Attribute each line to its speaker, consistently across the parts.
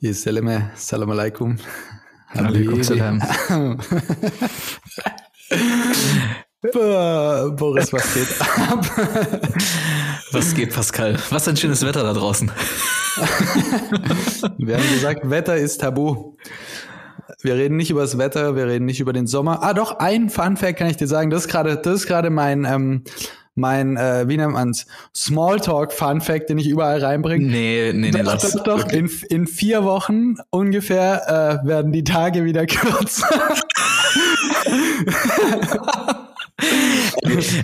Speaker 1: Yeseleme, Salam alaikum.
Speaker 2: Alaikum salam.
Speaker 1: Boris, was geht ab?
Speaker 2: Was geht, Pascal? Was ein schönes Wetter da draußen.
Speaker 1: Wir haben gesagt, Wetter ist tabu. Wir reden nicht über das Wetter, wir reden nicht über den Sommer. Ah, doch, ein Fun Fact kann ich dir sagen. Das ist gerade, das ist gerade mein, ähm, mein, äh, wie nennt man's, Smalltalk Fun Fact, den ich überall reinbringe.
Speaker 2: Nee, nee, nee,
Speaker 1: doch,
Speaker 2: lass.
Speaker 1: doch, doch. In, in vier Wochen ungefähr äh, werden die Tage wieder kürzer.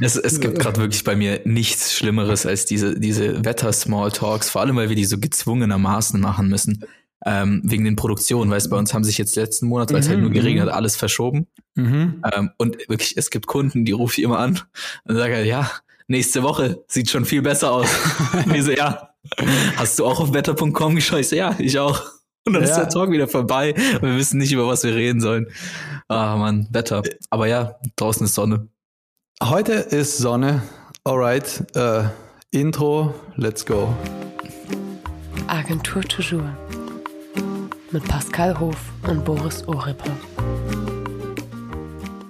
Speaker 2: Es, es gibt gerade wirklich bei mir nichts Schlimmeres als diese, diese Wetter-Smalltalks, vor allem weil wir die so gezwungenermaßen machen müssen. Ähm, wegen den Produktionen, weißt bei uns haben sich jetzt letzten Monat, weil es halt
Speaker 1: Mhm,
Speaker 2: nur geregnet
Speaker 1: mhm.
Speaker 2: hat, alles verschoben.
Speaker 1: Mhm.
Speaker 2: Ähm, und wirklich, es gibt Kunden, die rufe ich immer an und sage, ja, nächste Woche sieht schon viel besser aus. und ich so, ja, hast du auch auf wetter.com geschaut? Ich so, ja, ich auch. Und dann ist
Speaker 1: Ja.
Speaker 2: der Talk wieder vorbei und wir wissen nicht, über was wir reden sollen. Ah, Mann, Wetter. Aber ja, draußen ist Sonne.
Speaker 1: Heute ist Sonne. Alright. Äh, Intro, let's go.
Speaker 3: Agentur Toujours mit Pascal Hof und Boris Ohrippe.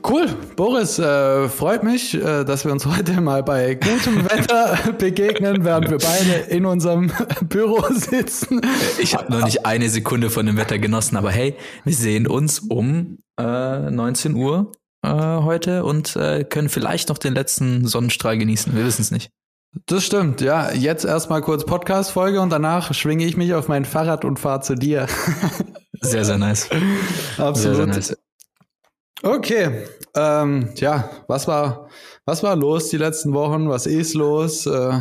Speaker 1: Cool, Boris, äh, freut mich, äh, dass wir uns heute mal bei gutem Wetter begegnen, während wir beide in unserem Büro sitzen.
Speaker 2: Ich habe noch nicht eine Sekunde von dem Wetter genossen, aber hey, wir sehen uns um äh, 19 Uhr äh, heute und äh, können vielleicht noch den letzten Sonnenstrahl genießen. Wir wissen es nicht.
Speaker 1: Das stimmt, ja. Jetzt erstmal kurz Podcast-Folge und danach schwinge ich mich auf mein Fahrrad und fahre zu dir.
Speaker 2: Sehr, sehr nice.
Speaker 1: Absolut.
Speaker 2: Sehr, sehr nice.
Speaker 1: Okay, ähm, ja, was war, was war los die letzten Wochen? Was ist los? Äh,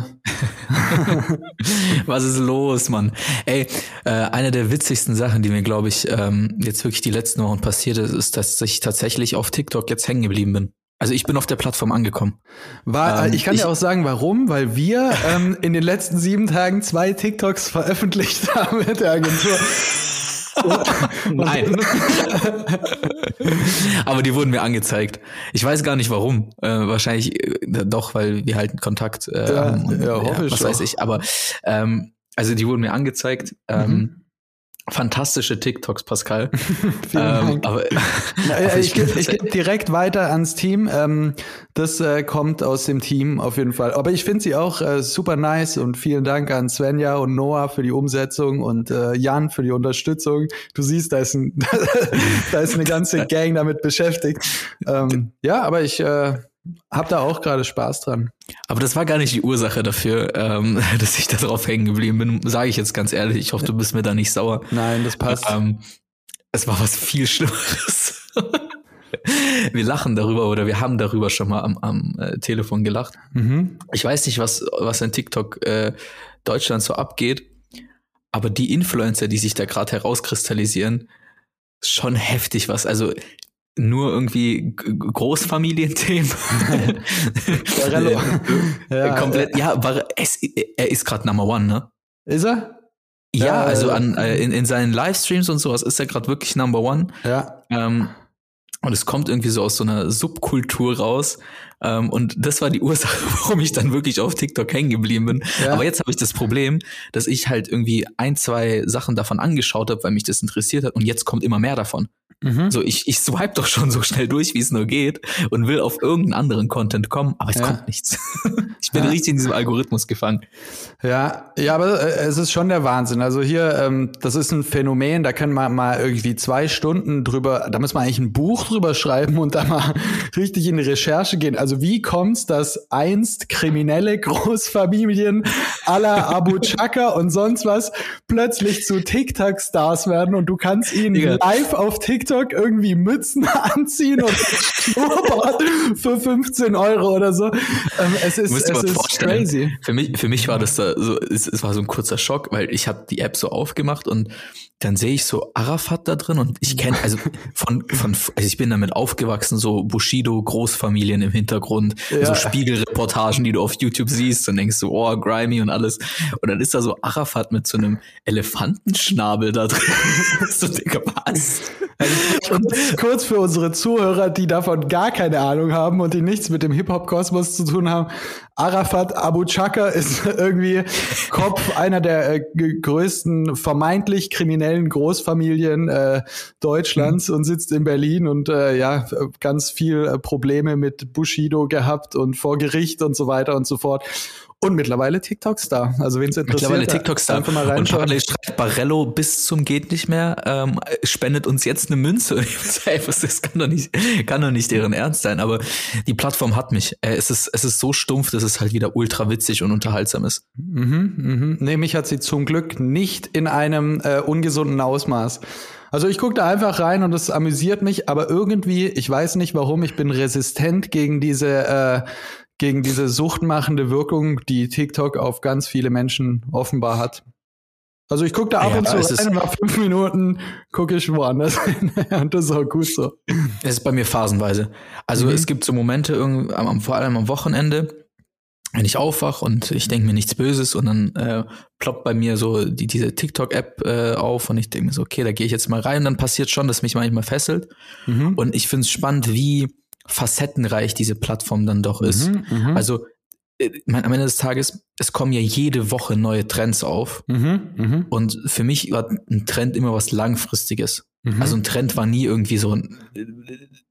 Speaker 2: Was ist los, Mann? Ey, äh, eine der witzigsten Sachen, die mir, glaube ich, ähm, jetzt wirklich die letzten Wochen passiert ist, ist, dass ich tatsächlich auf TikTok jetzt hängen geblieben bin. Also ich bin auf der Plattform angekommen.
Speaker 1: War,
Speaker 2: Ähm,
Speaker 1: ich kann
Speaker 2: ich-
Speaker 1: dir auch sagen, warum, weil wir ähm, in den letzten sieben Tagen zwei TikToks veröffentlicht haben mit der Agentur.
Speaker 2: Nein. Aber die wurden mir angezeigt. Ich weiß gar nicht warum. Äh, wahrscheinlich äh, doch, weil wir halt einen Kontakt äh,
Speaker 1: Ja.
Speaker 2: Und,
Speaker 1: ja, hoffe ich
Speaker 2: Was
Speaker 1: doch.
Speaker 2: weiß ich. Aber ähm, also die wurden mir angezeigt. Ähm,
Speaker 1: Mhm.
Speaker 2: Fantastische TikToks, Pascal.
Speaker 1: Vielen
Speaker 2: ähm,
Speaker 1: Dank.
Speaker 2: aber,
Speaker 1: Na, äh, ich
Speaker 2: bin
Speaker 1: gebe ich
Speaker 2: tatsächlich-
Speaker 1: geb direkt weiter ans Team. Ähm, das äh, kommt aus dem Team auf jeden Fall. Aber ich finde sie auch äh, super nice und vielen Dank an Svenja und Noah für die Umsetzung und äh, Jan für die Unterstützung. Du siehst, da ist, ein, da ist eine ganze Gang damit beschäftigt. Ähm, ja, aber ich habe da auch gerade Spaß dran.
Speaker 2: Aber das war gar nicht die Ursache dafür, ähm, dass ich da drauf hängen geblieben bin, sage ich jetzt ganz ehrlich. Ich hoffe, du bist mir da nicht sauer.
Speaker 1: Nein, das passt.
Speaker 2: Ähm, es war was viel Schlimmeres. wir lachen darüber oder wir haben darüber schon mal am, am äh, Telefon gelacht.
Speaker 1: Mhm.
Speaker 2: Ich weiß nicht, was, was in TikTok äh, Deutschland so abgeht, aber die Influencer, die sich da gerade herauskristallisieren, ist schon heftig was. Also nur irgendwie Großfamilienthemen.
Speaker 1: Barello. Ja,
Speaker 2: Komplett, ja, war, es, er ist gerade Number One, ne?
Speaker 1: Ist er?
Speaker 2: Ja,
Speaker 1: Ja,
Speaker 2: also
Speaker 1: äh,
Speaker 2: an, äh, in, in seinen Livestreams und sowas ist er gerade wirklich Number One.
Speaker 1: Ja.
Speaker 2: Ähm, und es kommt irgendwie so aus so einer Subkultur raus. Ähm, und das war die Ursache, warum ich dann wirklich auf TikTok hängen geblieben bin.
Speaker 1: Ja.
Speaker 2: Aber jetzt habe ich das Problem, dass ich halt irgendwie ein, zwei Sachen davon angeschaut habe, weil mich das interessiert hat. Und jetzt kommt immer mehr davon.
Speaker 1: Mhm.
Speaker 2: So, ich, ich swipe doch schon so schnell durch, wie es nur geht und will auf irgendeinen anderen Content kommen, aber es
Speaker 1: Ja.
Speaker 2: kommt nichts. ich bin
Speaker 1: Ja.
Speaker 2: richtig in diesem Algorithmus gefangen.
Speaker 1: Ja, ja, aber äh, es ist schon der Wahnsinn. Also hier, ähm, das ist ein Phänomen, da können wir mal irgendwie zwei Stunden drüber, da muss man eigentlich ein Buch drüber schreiben und da mal richtig in die Recherche gehen. Also wie kommt's, dass einst kriminelle Großfamilien aller Abu Chaka und sonst was plötzlich zu TikTok-Stars werden und du kannst ihnen live auf TikTok irgendwie Mützen anziehen und Schnurrbart für 15 Euro oder so. Ähm, es ist, es ist crazy.
Speaker 2: Für mich, für mich war das da so, es, es war so ein kurzer Schock, weil ich habe die App so aufgemacht und dann sehe ich so Arafat da drin und ich kenne, also von, von, also ich bin damit aufgewachsen, so Bushido, Großfamilien im Hintergrund,
Speaker 1: Ja.
Speaker 2: so Spiegelreportagen, die du auf YouTube siehst und denkst so, oh, grimy und alles. Und dann ist da so Arafat mit so einem Elefantenschnabel da drin. so, Digga, was?
Speaker 1: Also, und kurz für unsere Zuhörer, die davon gar keine Ahnung haben und die nichts mit dem Hip-Hop-Kosmos zu tun haben. Arafat Abu Chaka ist irgendwie Kopf einer der äh, größten vermeintlich kriminellen Großfamilien äh, Deutschlands mhm. und sitzt in Berlin und äh, ja, ganz viel äh, Probleme mit Bushido gehabt und vor Gericht und so weiter und so fort. Und mittlerweile TikTok-Star. Also wen es interessiert,
Speaker 2: mittlerweile TikTok-Star. Einfach mal Und parallel schreibt Barello bis zum geht nicht mehr, ähm, spendet uns jetzt eine Münze. das kann doch nicht, kann doch nicht deren Ernst sein. Aber die Plattform hat mich. Äh, es ist, es ist so stumpf, dass es halt wieder ultra witzig und unterhaltsam ist.
Speaker 1: Mhm, mhm. Nee, mich hat sie zum Glück nicht in einem äh, ungesunden Ausmaß. Also ich gucke da einfach rein und es amüsiert mich, aber irgendwie, ich weiß nicht warum, ich bin resistent gegen diese äh, gegen diese suchtmachende Wirkung, die TikTok auf ganz viele Menschen offenbar hat. Also ich gucke da ab ja, und zu rein und nach fünf Minuten gucke ich woanders hin. und das ist auch gut so.
Speaker 2: Es ist bei mir phasenweise. Also mhm. es gibt so Momente, vor allem am Wochenende, wenn ich aufwache und ich denke mir nichts Böses und dann äh, ploppt bei mir so die, diese TikTok-App äh, auf und ich denke mir so, okay, da gehe ich jetzt mal rein und dann passiert schon, dass mich manchmal fesselt. Mhm. Und ich finde es spannend, wie facettenreich diese Plattform dann doch ist. Mhm, mhm. also äh, mein, am Ende des Tages, es kommen ja jede Woche neue Trends auf. Mhm, mh. Und für mich war ein Trend immer was Langfristiges. Mhm. Also ein Trend war nie irgendwie so ein äh,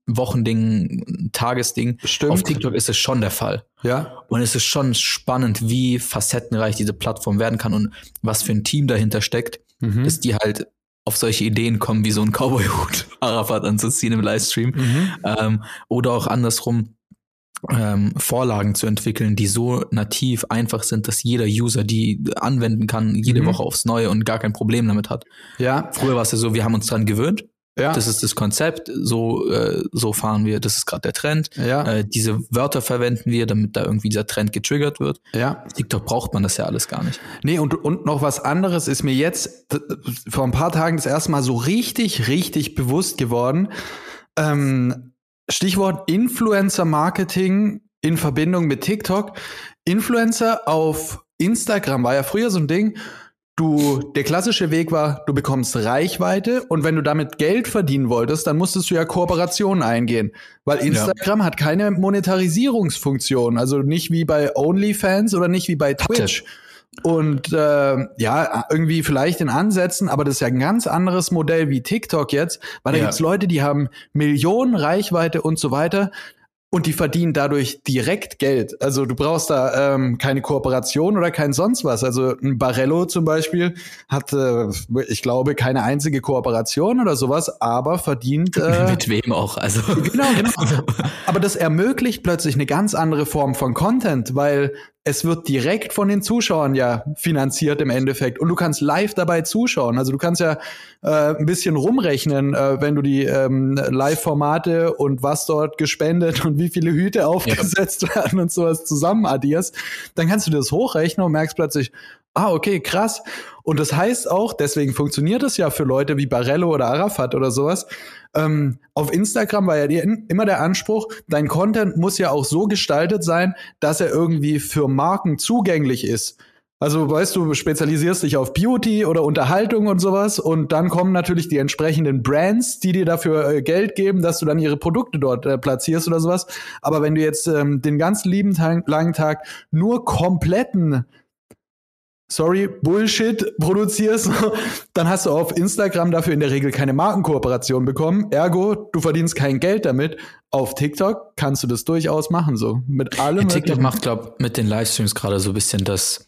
Speaker 2: Wochending, ein Tagesding.
Speaker 1: Stimmt.
Speaker 2: Auf TikTok ist es schon der Fall.
Speaker 1: Ja.
Speaker 2: Und es ist schon spannend, wie facettenreich diese Plattform werden kann und was für ein Team dahinter steckt, mhm. dass die halt auf solche Ideen kommen, wie so ein Cowboy-Hut Arafat anzuziehen im Livestream. Mhm. Ähm, oder auch andersrum ähm, Vorlagen zu entwickeln, die so nativ einfach sind, dass jeder User die anwenden kann, jede mhm. Woche aufs Neue und gar kein Problem damit hat.
Speaker 1: Ja.
Speaker 2: Früher war es ja so, wir haben uns dran gewöhnt ja. Das ist das Konzept, so, äh, so fahren wir, das ist gerade der Trend.
Speaker 1: Ja.
Speaker 2: Äh, diese Wörter verwenden wir, damit da irgendwie dieser Trend getriggert wird.
Speaker 1: Ja.
Speaker 2: TikTok braucht man das ja alles gar nicht.
Speaker 1: Nee, und, und noch was anderes ist mir jetzt vor ein paar Tagen das erste Mal so richtig, richtig bewusst geworden. Ähm, Stichwort Influencer-Marketing in Verbindung mit TikTok. Influencer auf Instagram war ja früher so ein Ding Du, der klassische Weg war, du bekommst Reichweite und wenn du damit Geld verdienen wolltest, dann musstest du ja Kooperationen eingehen, weil Instagram ja. hat keine Monetarisierungsfunktion, also nicht wie bei OnlyFans oder nicht wie bei Twitch. Und äh, ja, irgendwie vielleicht in Ansätzen, aber das ist ja ein ganz anderes Modell wie TikTok jetzt, weil da ja. gibt's Leute, die haben Millionen Reichweite und so weiter und die verdienen dadurch direkt Geld. Also du brauchst da ähm, keine Kooperation oder kein sonst was. Also ein Barello zum Beispiel hat, äh, ich glaube, keine einzige Kooperation oder sowas, aber verdient
Speaker 2: äh, mit wem auch. Also
Speaker 1: genau, genau. aber das ermöglicht plötzlich eine ganz andere Form von Content, weil es wird direkt von den Zuschauern ja finanziert im Endeffekt und du kannst live dabei zuschauen. Also du kannst ja äh, ein bisschen rumrechnen, äh, wenn du die ähm, Live-Formate und was dort gespendet und wie viele Hüte aufgesetzt ja. werden und sowas zusammen addierst, dann kannst du das hochrechnen und merkst plötzlich, ah, okay, krass. Und das heißt auch, deswegen funktioniert es ja für Leute wie Barello oder Arafat oder sowas. Ähm, auf Instagram war ja die, immer der Anspruch, dein Content muss ja auch so gestaltet sein, dass er irgendwie für Marken zugänglich ist. Also weißt du, spezialisierst dich auf Beauty oder Unterhaltung und sowas und dann kommen natürlich die entsprechenden Brands, die dir dafür äh, Geld geben, dass du dann ihre Produkte dort äh, platzierst oder sowas. Aber wenn du jetzt ähm, den ganzen lieben Tag, langen Tag nur kompletten sorry, Bullshit produzierst, dann hast du auf Instagram dafür in der Regel keine Markenkooperation bekommen. Ergo, du verdienst kein Geld damit. Auf TikTok kannst du das durchaus machen, so mit allem.
Speaker 2: Ja, TikTok macht, glaub, mit den Livestreams gerade so ein bisschen das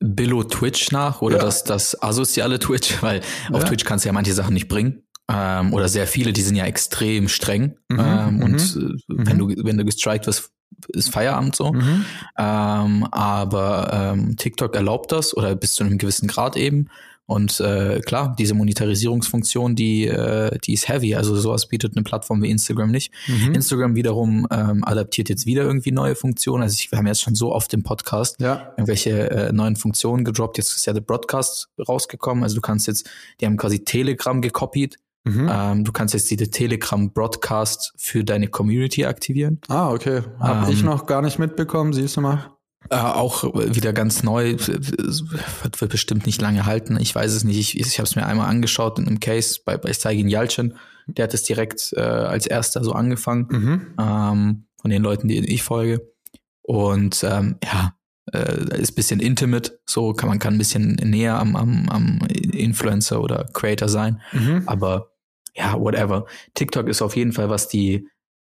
Speaker 2: Billo Twitch nach oder ja. das, das asoziale Twitch, weil ja. auf Twitch kannst du ja manche Sachen nicht bringen. Ähm, oder sehr viele, die sind ja extrem streng. Mhm, ähm, und mhm. Äh, wenn du, wenn du gestrikt wirst, ist Feierabend so. Mhm. Ähm, aber ähm, TikTok erlaubt das oder bis zu einem gewissen Grad eben. Und äh, klar, diese Monetarisierungsfunktion, die, äh, die ist heavy. Also sowas bietet eine Plattform wie Instagram nicht. Mhm. Instagram wiederum ähm, adaptiert jetzt wieder irgendwie neue Funktionen. Also ich, wir haben jetzt schon so oft im Podcast
Speaker 1: ja.
Speaker 2: irgendwelche äh, neuen Funktionen gedroppt. Jetzt ist ja der Broadcast rausgekommen. Also du kannst jetzt, die haben quasi Telegram gekopiert Mhm. Ähm, du kannst jetzt diese Telegram-Broadcast für deine Community aktivieren.
Speaker 1: Ah, okay. Hab ähm, ich noch gar nicht mitbekommen, siehst du mal.
Speaker 2: Äh, auch wieder ganz neu, wird, wird bestimmt nicht lange halten. Ich weiß es nicht. Ich, ich habe es mir einmal angeschaut in einem Case bei, bei Steigin Jalcin. Der hat es direkt äh, als erster so angefangen
Speaker 1: Mhm.
Speaker 2: ähm, von den Leuten, denen ich folge. Und ähm, ja, äh, ist bisschen intimate, so kann man kann ein bisschen näher am, am, am Influencer oder Creator sein.
Speaker 1: Mhm.
Speaker 2: Aber ja, whatever. TikTok ist auf jeden Fall, was die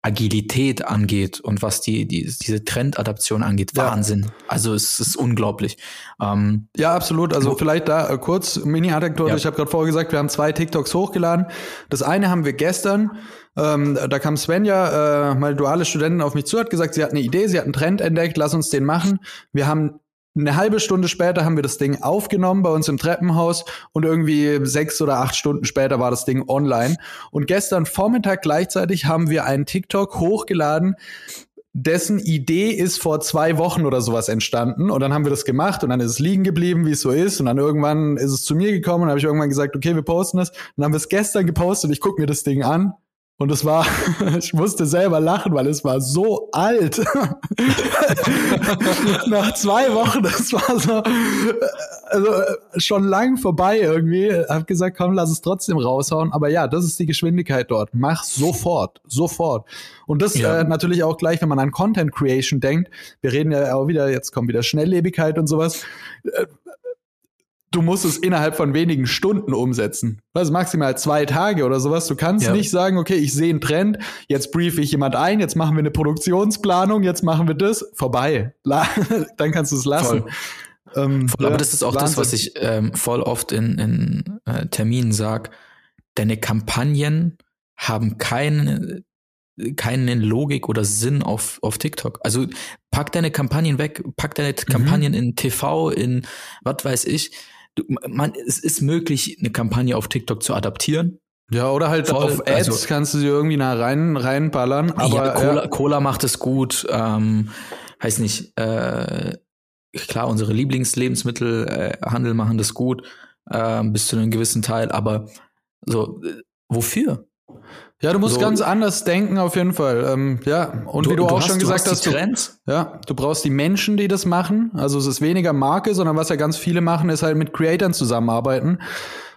Speaker 2: Agilität angeht und was die, die diese Trendadaption angeht,
Speaker 1: Ja.
Speaker 2: Wahnsinn. Also es ist unglaublich. Ähm,
Speaker 1: Ja, absolut. Also vielleicht da äh, kurz Mini-Anekdote.
Speaker 2: Ja.
Speaker 1: Ich habe gerade vorher gesagt, wir haben zwei TikToks hochgeladen. Das eine haben wir gestern. Ähm, da kam Svenja, äh, meine duale Studentin, auf mich zu, hat gesagt, sie hat eine Idee, sie hat einen Trend entdeckt, lass uns den machen. Wir haben eine halbe Stunde später haben wir das Ding aufgenommen bei uns im Treppenhaus und irgendwie sechs oder acht Stunden später war das Ding online. Und gestern Vormittag gleichzeitig haben wir einen TikTok hochgeladen, dessen Idee ist vor zwei Wochen oder sowas entstanden. Und dann haben wir das gemacht und dann ist es liegen geblieben, wie es so ist. Und dann irgendwann ist es zu mir gekommen und habe ich irgendwann gesagt, okay, wir posten das. Und dann haben wir es gestern gepostet und ich gucke mir das Ding an. Und es war, ich musste selber lachen, weil es war so alt. Nach zwei Wochen, das war so, also äh, schon lang vorbei irgendwie. Hab gesagt, komm, lass es trotzdem raushauen. Aber ja, das ist die Geschwindigkeit dort. Mach sofort, sofort. Und das
Speaker 2: Ja.
Speaker 1: äh, natürlich auch gleich, wenn man an Content Creation denkt. Wir reden ja auch wieder, jetzt kommt wieder Schnelllebigkeit und sowas. Du musst es innerhalb von wenigen Stunden umsetzen. Also maximal zwei Tage oder sowas. Du kannst
Speaker 2: Ja.
Speaker 1: nicht sagen, okay, ich sehe einen Trend, jetzt briefe ich jemand ein, jetzt machen wir eine Produktionsplanung, jetzt machen wir das. Vorbei. Dann kannst du es lassen.
Speaker 2: Voll.
Speaker 1: Ähm,
Speaker 2: voll, aber das ist auch das, was
Speaker 1: Wahnsinn.
Speaker 2: ich ähm, voll oft in, in äh, Terminen sag. Deine Kampagnen haben keine keine Logik oder Sinn auf, auf TikTok. Also pack deine Kampagnen weg, pack deine
Speaker 1: Mhm.
Speaker 2: Kampagnen in TV, in was weiß ich. Du, man, es ist möglich, eine Kampagne auf TikTok zu adaptieren.
Speaker 1: Ja, oder halt
Speaker 2: Voll,
Speaker 1: auf Ads
Speaker 2: also-
Speaker 1: kannst du sie irgendwie nah rein, reinballern. Aber
Speaker 2: ja, Cola,
Speaker 1: ja,
Speaker 2: Cola macht es gut. Ähm, heißt nicht, äh, klar, unsere Lieblingslebensmittelhandel äh, machen das gut, äh, bis zu einem gewissen Teil, aber so, äh, wofür?
Speaker 1: Ja, du musst
Speaker 2: so-
Speaker 1: ganz anders denken auf jeden Fall. Ähm, ja, und wie du, auch
Speaker 2: hast-
Speaker 1: schon gesagt
Speaker 2: hast,
Speaker 1: du,
Speaker 2: Trends.
Speaker 1: Ja, du brauchst die Menschen, die das machen. Also es ist weniger Marke, sondern was ja ganz viele machen, ist halt mit Creatoren zusammenarbeiten.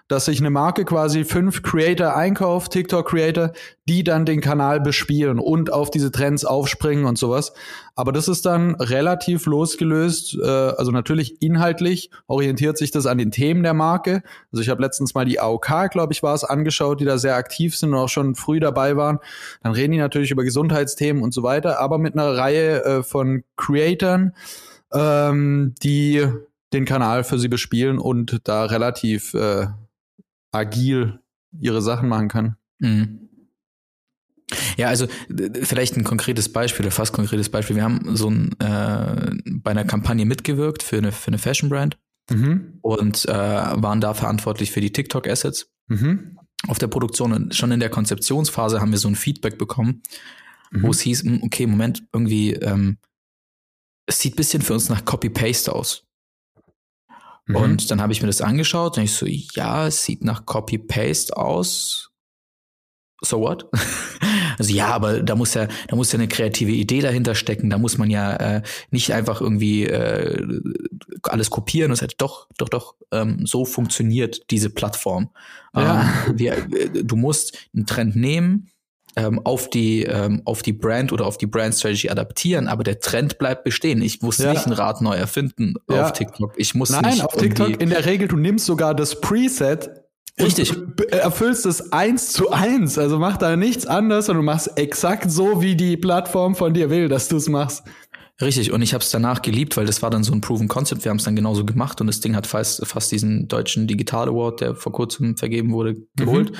Speaker 1: Dass sich eine Marke quasi fünf Creator einkauft, TikTok-Creator, die dann den Kanal bespielen und auf diese Trends aufspringen und sowas. Aber das ist dann relativ losgelöst. Äh, also natürlich inhaltlich orientiert sich das an den Themen der Marke. Also ich habe letztens mal die AOK, glaube ich, war es, angeschaut, die da sehr aktiv sind und auch schon früh dabei waren. Dann reden die natürlich über Gesundheitsthemen und so weiter, aber mit einer Reihe äh, von Creatoren, ähm, die den Kanal für sie bespielen und da relativ äh, agil ihre Sachen machen können.
Speaker 2: Mhm. Ja, also vielleicht ein konkretes Beispiel oder fast konkretes Beispiel. Wir haben so ein, äh, bei einer Kampagne mitgewirkt für eine, für eine Fashion-Brand
Speaker 1: Mhm.
Speaker 2: und äh, waren da verantwortlich für die TikTok-Assets.
Speaker 1: Mhm.
Speaker 2: auf der Produktion und schon in der Konzeptionsphase haben wir so ein Feedback bekommen,
Speaker 1: Mhm.
Speaker 2: wo es hieß, okay, Moment, irgendwie, ähm, es sieht bisschen für uns nach Copy-Paste aus.
Speaker 1: Mhm.
Speaker 2: Und dann habe ich mir das angeschaut und ich so, ja, es sieht nach Copy-Paste aus. So what? Also ja, aber da muss ja, da muss ja eine kreative Idee dahinter stecken. Da muss man ja äh, nicht einfach irgendwie äh, alles kopieren und sagt, doch, doch, doch, ähm, so funktioniert diese Plattform.
Speaker 1: Ja.
Speaker 2: Ähm, wir, äh, du musst einen Trend nehmen, ähm, auf die ähm, auf die Brand oder auf die Brand Strategy adaptieren, aber der Trend bleibt bestehen. Ich muss
Speaker 1: Ja.
Speaker 2: nicht ein Rad neu erfinden
Speaker 1: Ja.
Speaker 2: auf TikTok. Ich muss
Speaker 1: Nein,
Speaker 2: nicht
Speaker 1: auf TikTok in der Regel, du nimmst sogar das Preset.
Speaker 2: Richtig.
Speaker 1: Und b- erfüllst es eins zu eins. Also mach da nichts anders, sondern du machst exakt so, wie die Plattform von dir will, dass du es machst.
Speaker 2: Richtig, und ich habe es danach geliebt, weil das war dann so ein Proven Concept. Wir haben es dann genauso gemacht und das Ding hat fast, fast diesen deutschen Digital Award, der vor kurzem vergeben wurde, geholt.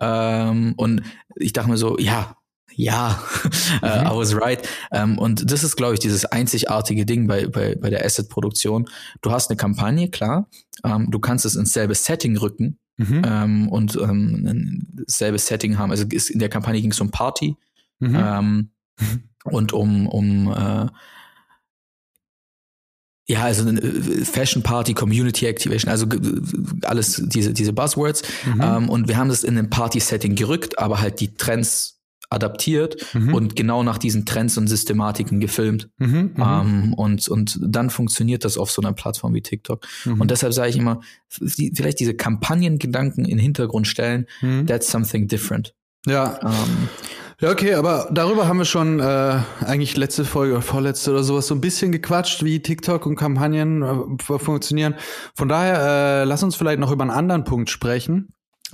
Speaker 2: Ähm, und ich dachte mir so, ja, ja, äh, I was right. Ähm, und das ist, glaube ich, dieses einzigartige Ding bei, bei, bei der Asset-Produktion. Du hast eine Kampagne, klar. Ähm, du kannst es ins selbe Setting rücken
Speaker 1: Mhm.
Speaker 2: ähm, und ein selbes Setting haben. Also es- in der Kampagne ging es um Party.
Speaker 1: Mhm.
Speaker 2: Und um, um äh, ja, also äh, Fashion Party, Community Activation, also g- alles diese, diese Buzzwords.
Speaker 1: Mhm.
Speaker 2: Ähm, und wir haben das in ein Party-Setting gerückt, aber halt die Trends adaptiert mhm. und genau nach diesen Trends und Systematiken gefilmt. Mhm, mhm. ähm, und, und dann funktioniert das auf so einer Plattform wie TikTok. Mhm. Und deshalb sage ich immer, vielleicht diese Kampagnengedanken in den Hintergrund stellen, mhm. that's something different.
Speaker 1: Ja. Ähm, ja, okay, aber darüber haben wir schon äh, eigentlich letzte Folge oder vorletzte oder sowas so ein bisschen gequatscht, wie TikTok und Kampagnen äh, funktionieren. Von daher, äh, lass uns vielleicht noch über einen anderen Punkt sprechen.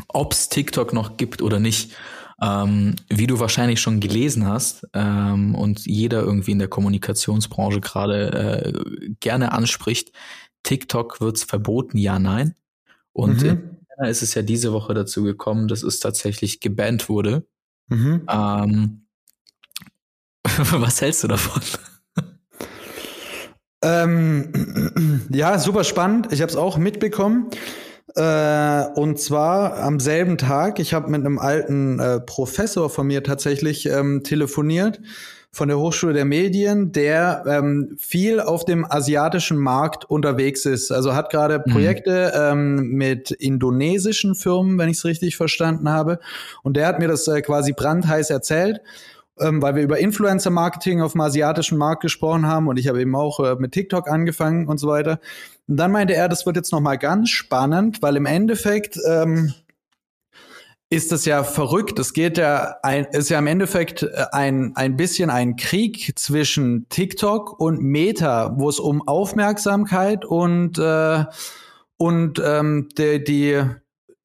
Speaker 2: Ob es TikTok noch gibt oder nicht. Ähm, wie du wahrscheinlich schon gelesen hast ähm, und jeder irgendwie in der Kommunikationsbranche gerade äh, gerne anspricht, TikTok wird's verboten, ja, nein. Und mhm. ist es ja diese Woche dazu gekommen, dass es tatsächlich gebannt wurde. Mhm. Ähm, was hältst du davon?
Speaker 1: Ähm, ja, super spannend. Ich habe es auch mitbekommen. Äh, und zwar am selben Tag. Ich habe mit einem alten äh, Professor von mir tatsächlich ähm, telefoniert von der Hochschule der Medien, der ähm, viel auf dem asiatischen Markt unterwegs ist. Also hat gerade mhm. Projekte ähm, mit indonesischen Firmen, wenn ich es richtig verstanden habe. Und der hat mir das äh, quasi brandheiß erzählt ähm, weil wir über Influencer-Marketing auf dem asiatischen Markt gesprochen haben und ich habe eben auch äh, mit TikTok angefangen und so weiter. Und dann meinte er, das wird jetzt noch mal ganz spannend, weil im Endeffekt ähm, ist das ja verrückt. Es geht ja ein, ist ja im Endeffekt äh, ein, ein bisschen ein Krieg zwischen TikTok und Meta, wo es um Aufmerksamkeit und, äh, und ähm, die, die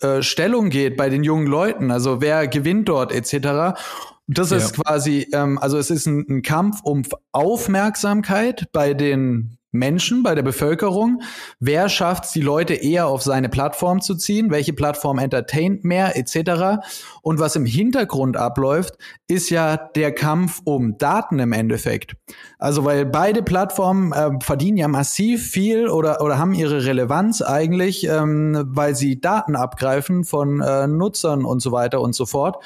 Speaker 1: äh, Stellung geht bei den jungen Leuten. Also wer gewinnt dort etc. Das ja. ist quasi, ähm, also es ist ein, ein Kampf um Aufmerksamkeit bei den Menschen, bei der Bevölkerung. Wer schafft es, die Leute eher auf seine Plattform zu ziehen? Welche Plattform entertaint mehr, etc. Und was im Hintergrund abläuft, ist ja der Kampf um Daten im Endeffekt. Also weil beide Plattformen äh, verdienen ja massiv viel oder, oder haben ihre Relevanz eigentlich, ähm, weil sie Daten abgreifen von äh, Nutzern und so weiter und so fort.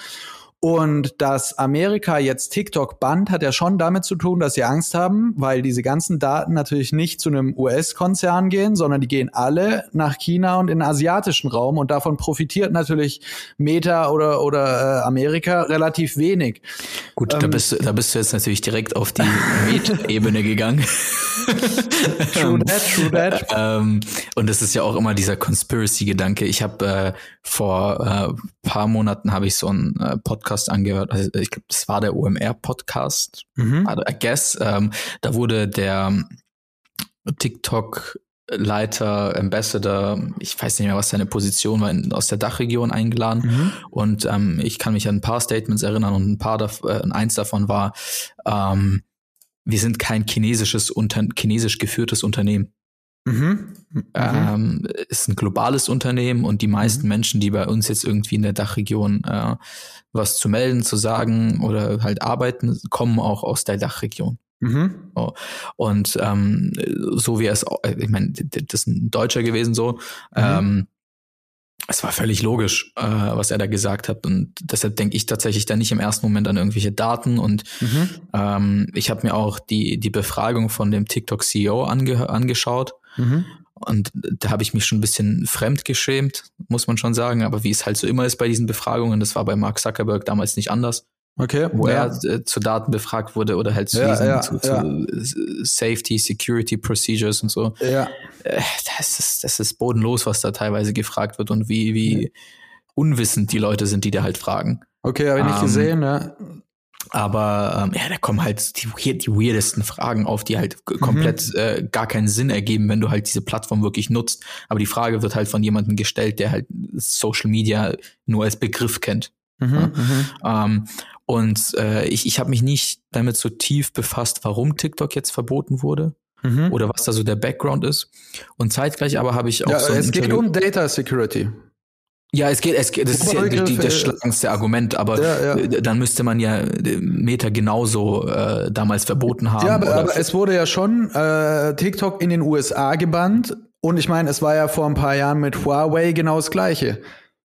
Speaker 1: Und dass Amerika jetzt TikTok bannt, hat ja schon damit zu tun, dass sie Angst haben, weil diese ganzen Daten natürlich nicht zu einem US-Konzern gehen, sondern die gehen alle nach China und in den asiatischen Raum und davon profitiert natürlich Meta oder, oder äh, Amerika relativ wenig.
Speaker 2: Gut, ähm, da, bist, du, da bist du jetzt natürlich direkt auf die Meta-Ebene gegangen. true that, true that. ähm, und das ist ja auch immer dieser Conspiracy-Gedanke. Ich habe äh, vor äh, paar Monaten habe ich so einen äh, Podcast angehört. Also ich glaube, das war der OMR-Podcast. Mhm. Also, I guess. Ähm, da wurde der ähm, TikTok Leiter, Ambassador, ich weiß nicht mehr, was seine Position war, in, aus der Dachregion eingeladen. Mhm. Und ähm, ich kann mich an ein paar Statements erinnern und ein paar davon, äh, eins davon war, ähm, wir sind kein chinesisches, unter, chinesisch geführtes Unternehmen. Mhm. Mhm. Ähm, ist ein globales Unternehmen und die meisten mhm. Menschen, die bei uns jetzt irgendwie in der Dachregion äh, was zu melden, zu sagen oder halt arbeiten, kommen auch aus der Dachregion. Mhm. So. Und ähm, so wie er es, ich meine, das ist ein Deutscher gewesen so, mhm. ähm, es war völlig logisch, äh, was er da gesagt hat. Und deshalb denke ich tatsächlich da nicht im ersten Moment an irgendwelche Daten. Und mhm. ähm, ich habe mir auch die, die Befragung von dem TikTok-CEO ange angeschaut. Mhm. Und da habe ich mich schon ein bisschen fremd geschämt, muss man schon sagen. Aber wie es halt so immer ist bei diesen Befragungen, das war bei Mark Zuckerberg damals nicht anders.
Speaker 1: Okay.
Speaker 2: Wo ja. er äh, zu Daten befragt wurde oder halt zu,
Speaker 1: ja,
Speaker 2: diesen,
Speaker 1: ja,
Speaker 2: zu, zu Safety, Security Procedures und so.
Speaker 1: Ja.
Speaker 2: Äh, das ist, das ist bodenlos, was da teilweise gefragt wird und wie, wie unwissend die Leute sind, die da halt fragen.
Speaker 1: Okay, habe ich nicht um, gesehen, ja.
Speaker 2: Aber ähm, ja, da kommen halt die, die weirdesten Fragen auf, die halt komplett mhm. äh, gar keinen Sinn ergeben, wenn du halt diese Plattform wirklich nutzt. Aber die Frage wird halt von jemandem gestellt, der halt Social Media nur als Begriff kennt. Mhm, ja? Mhm. ähm, und äh, ich, ich habe mich nicht damit so tief befasst, warum TikTok jetzt verboten wurde. Mhm. Oder was da so der Background ist. Und zeitgleich aber habe ich auch
Speaker 1: ja,
Speaker 2: so.
Speaker 1: Es geht um Data Security.
Speaker 2: Ja, es geht, es geht, das ist ja die, das schlagendste Argument, aber ja, ja. dann müsste man ja Meta genauso äh, damals verboten haben.
Speaker 1: Ja, aber, aber es wurde ja schon äh, TikTok in den USA gebannt und ich meine, es war ja vor ein paar Jahren mit Huawei genau das Gleiche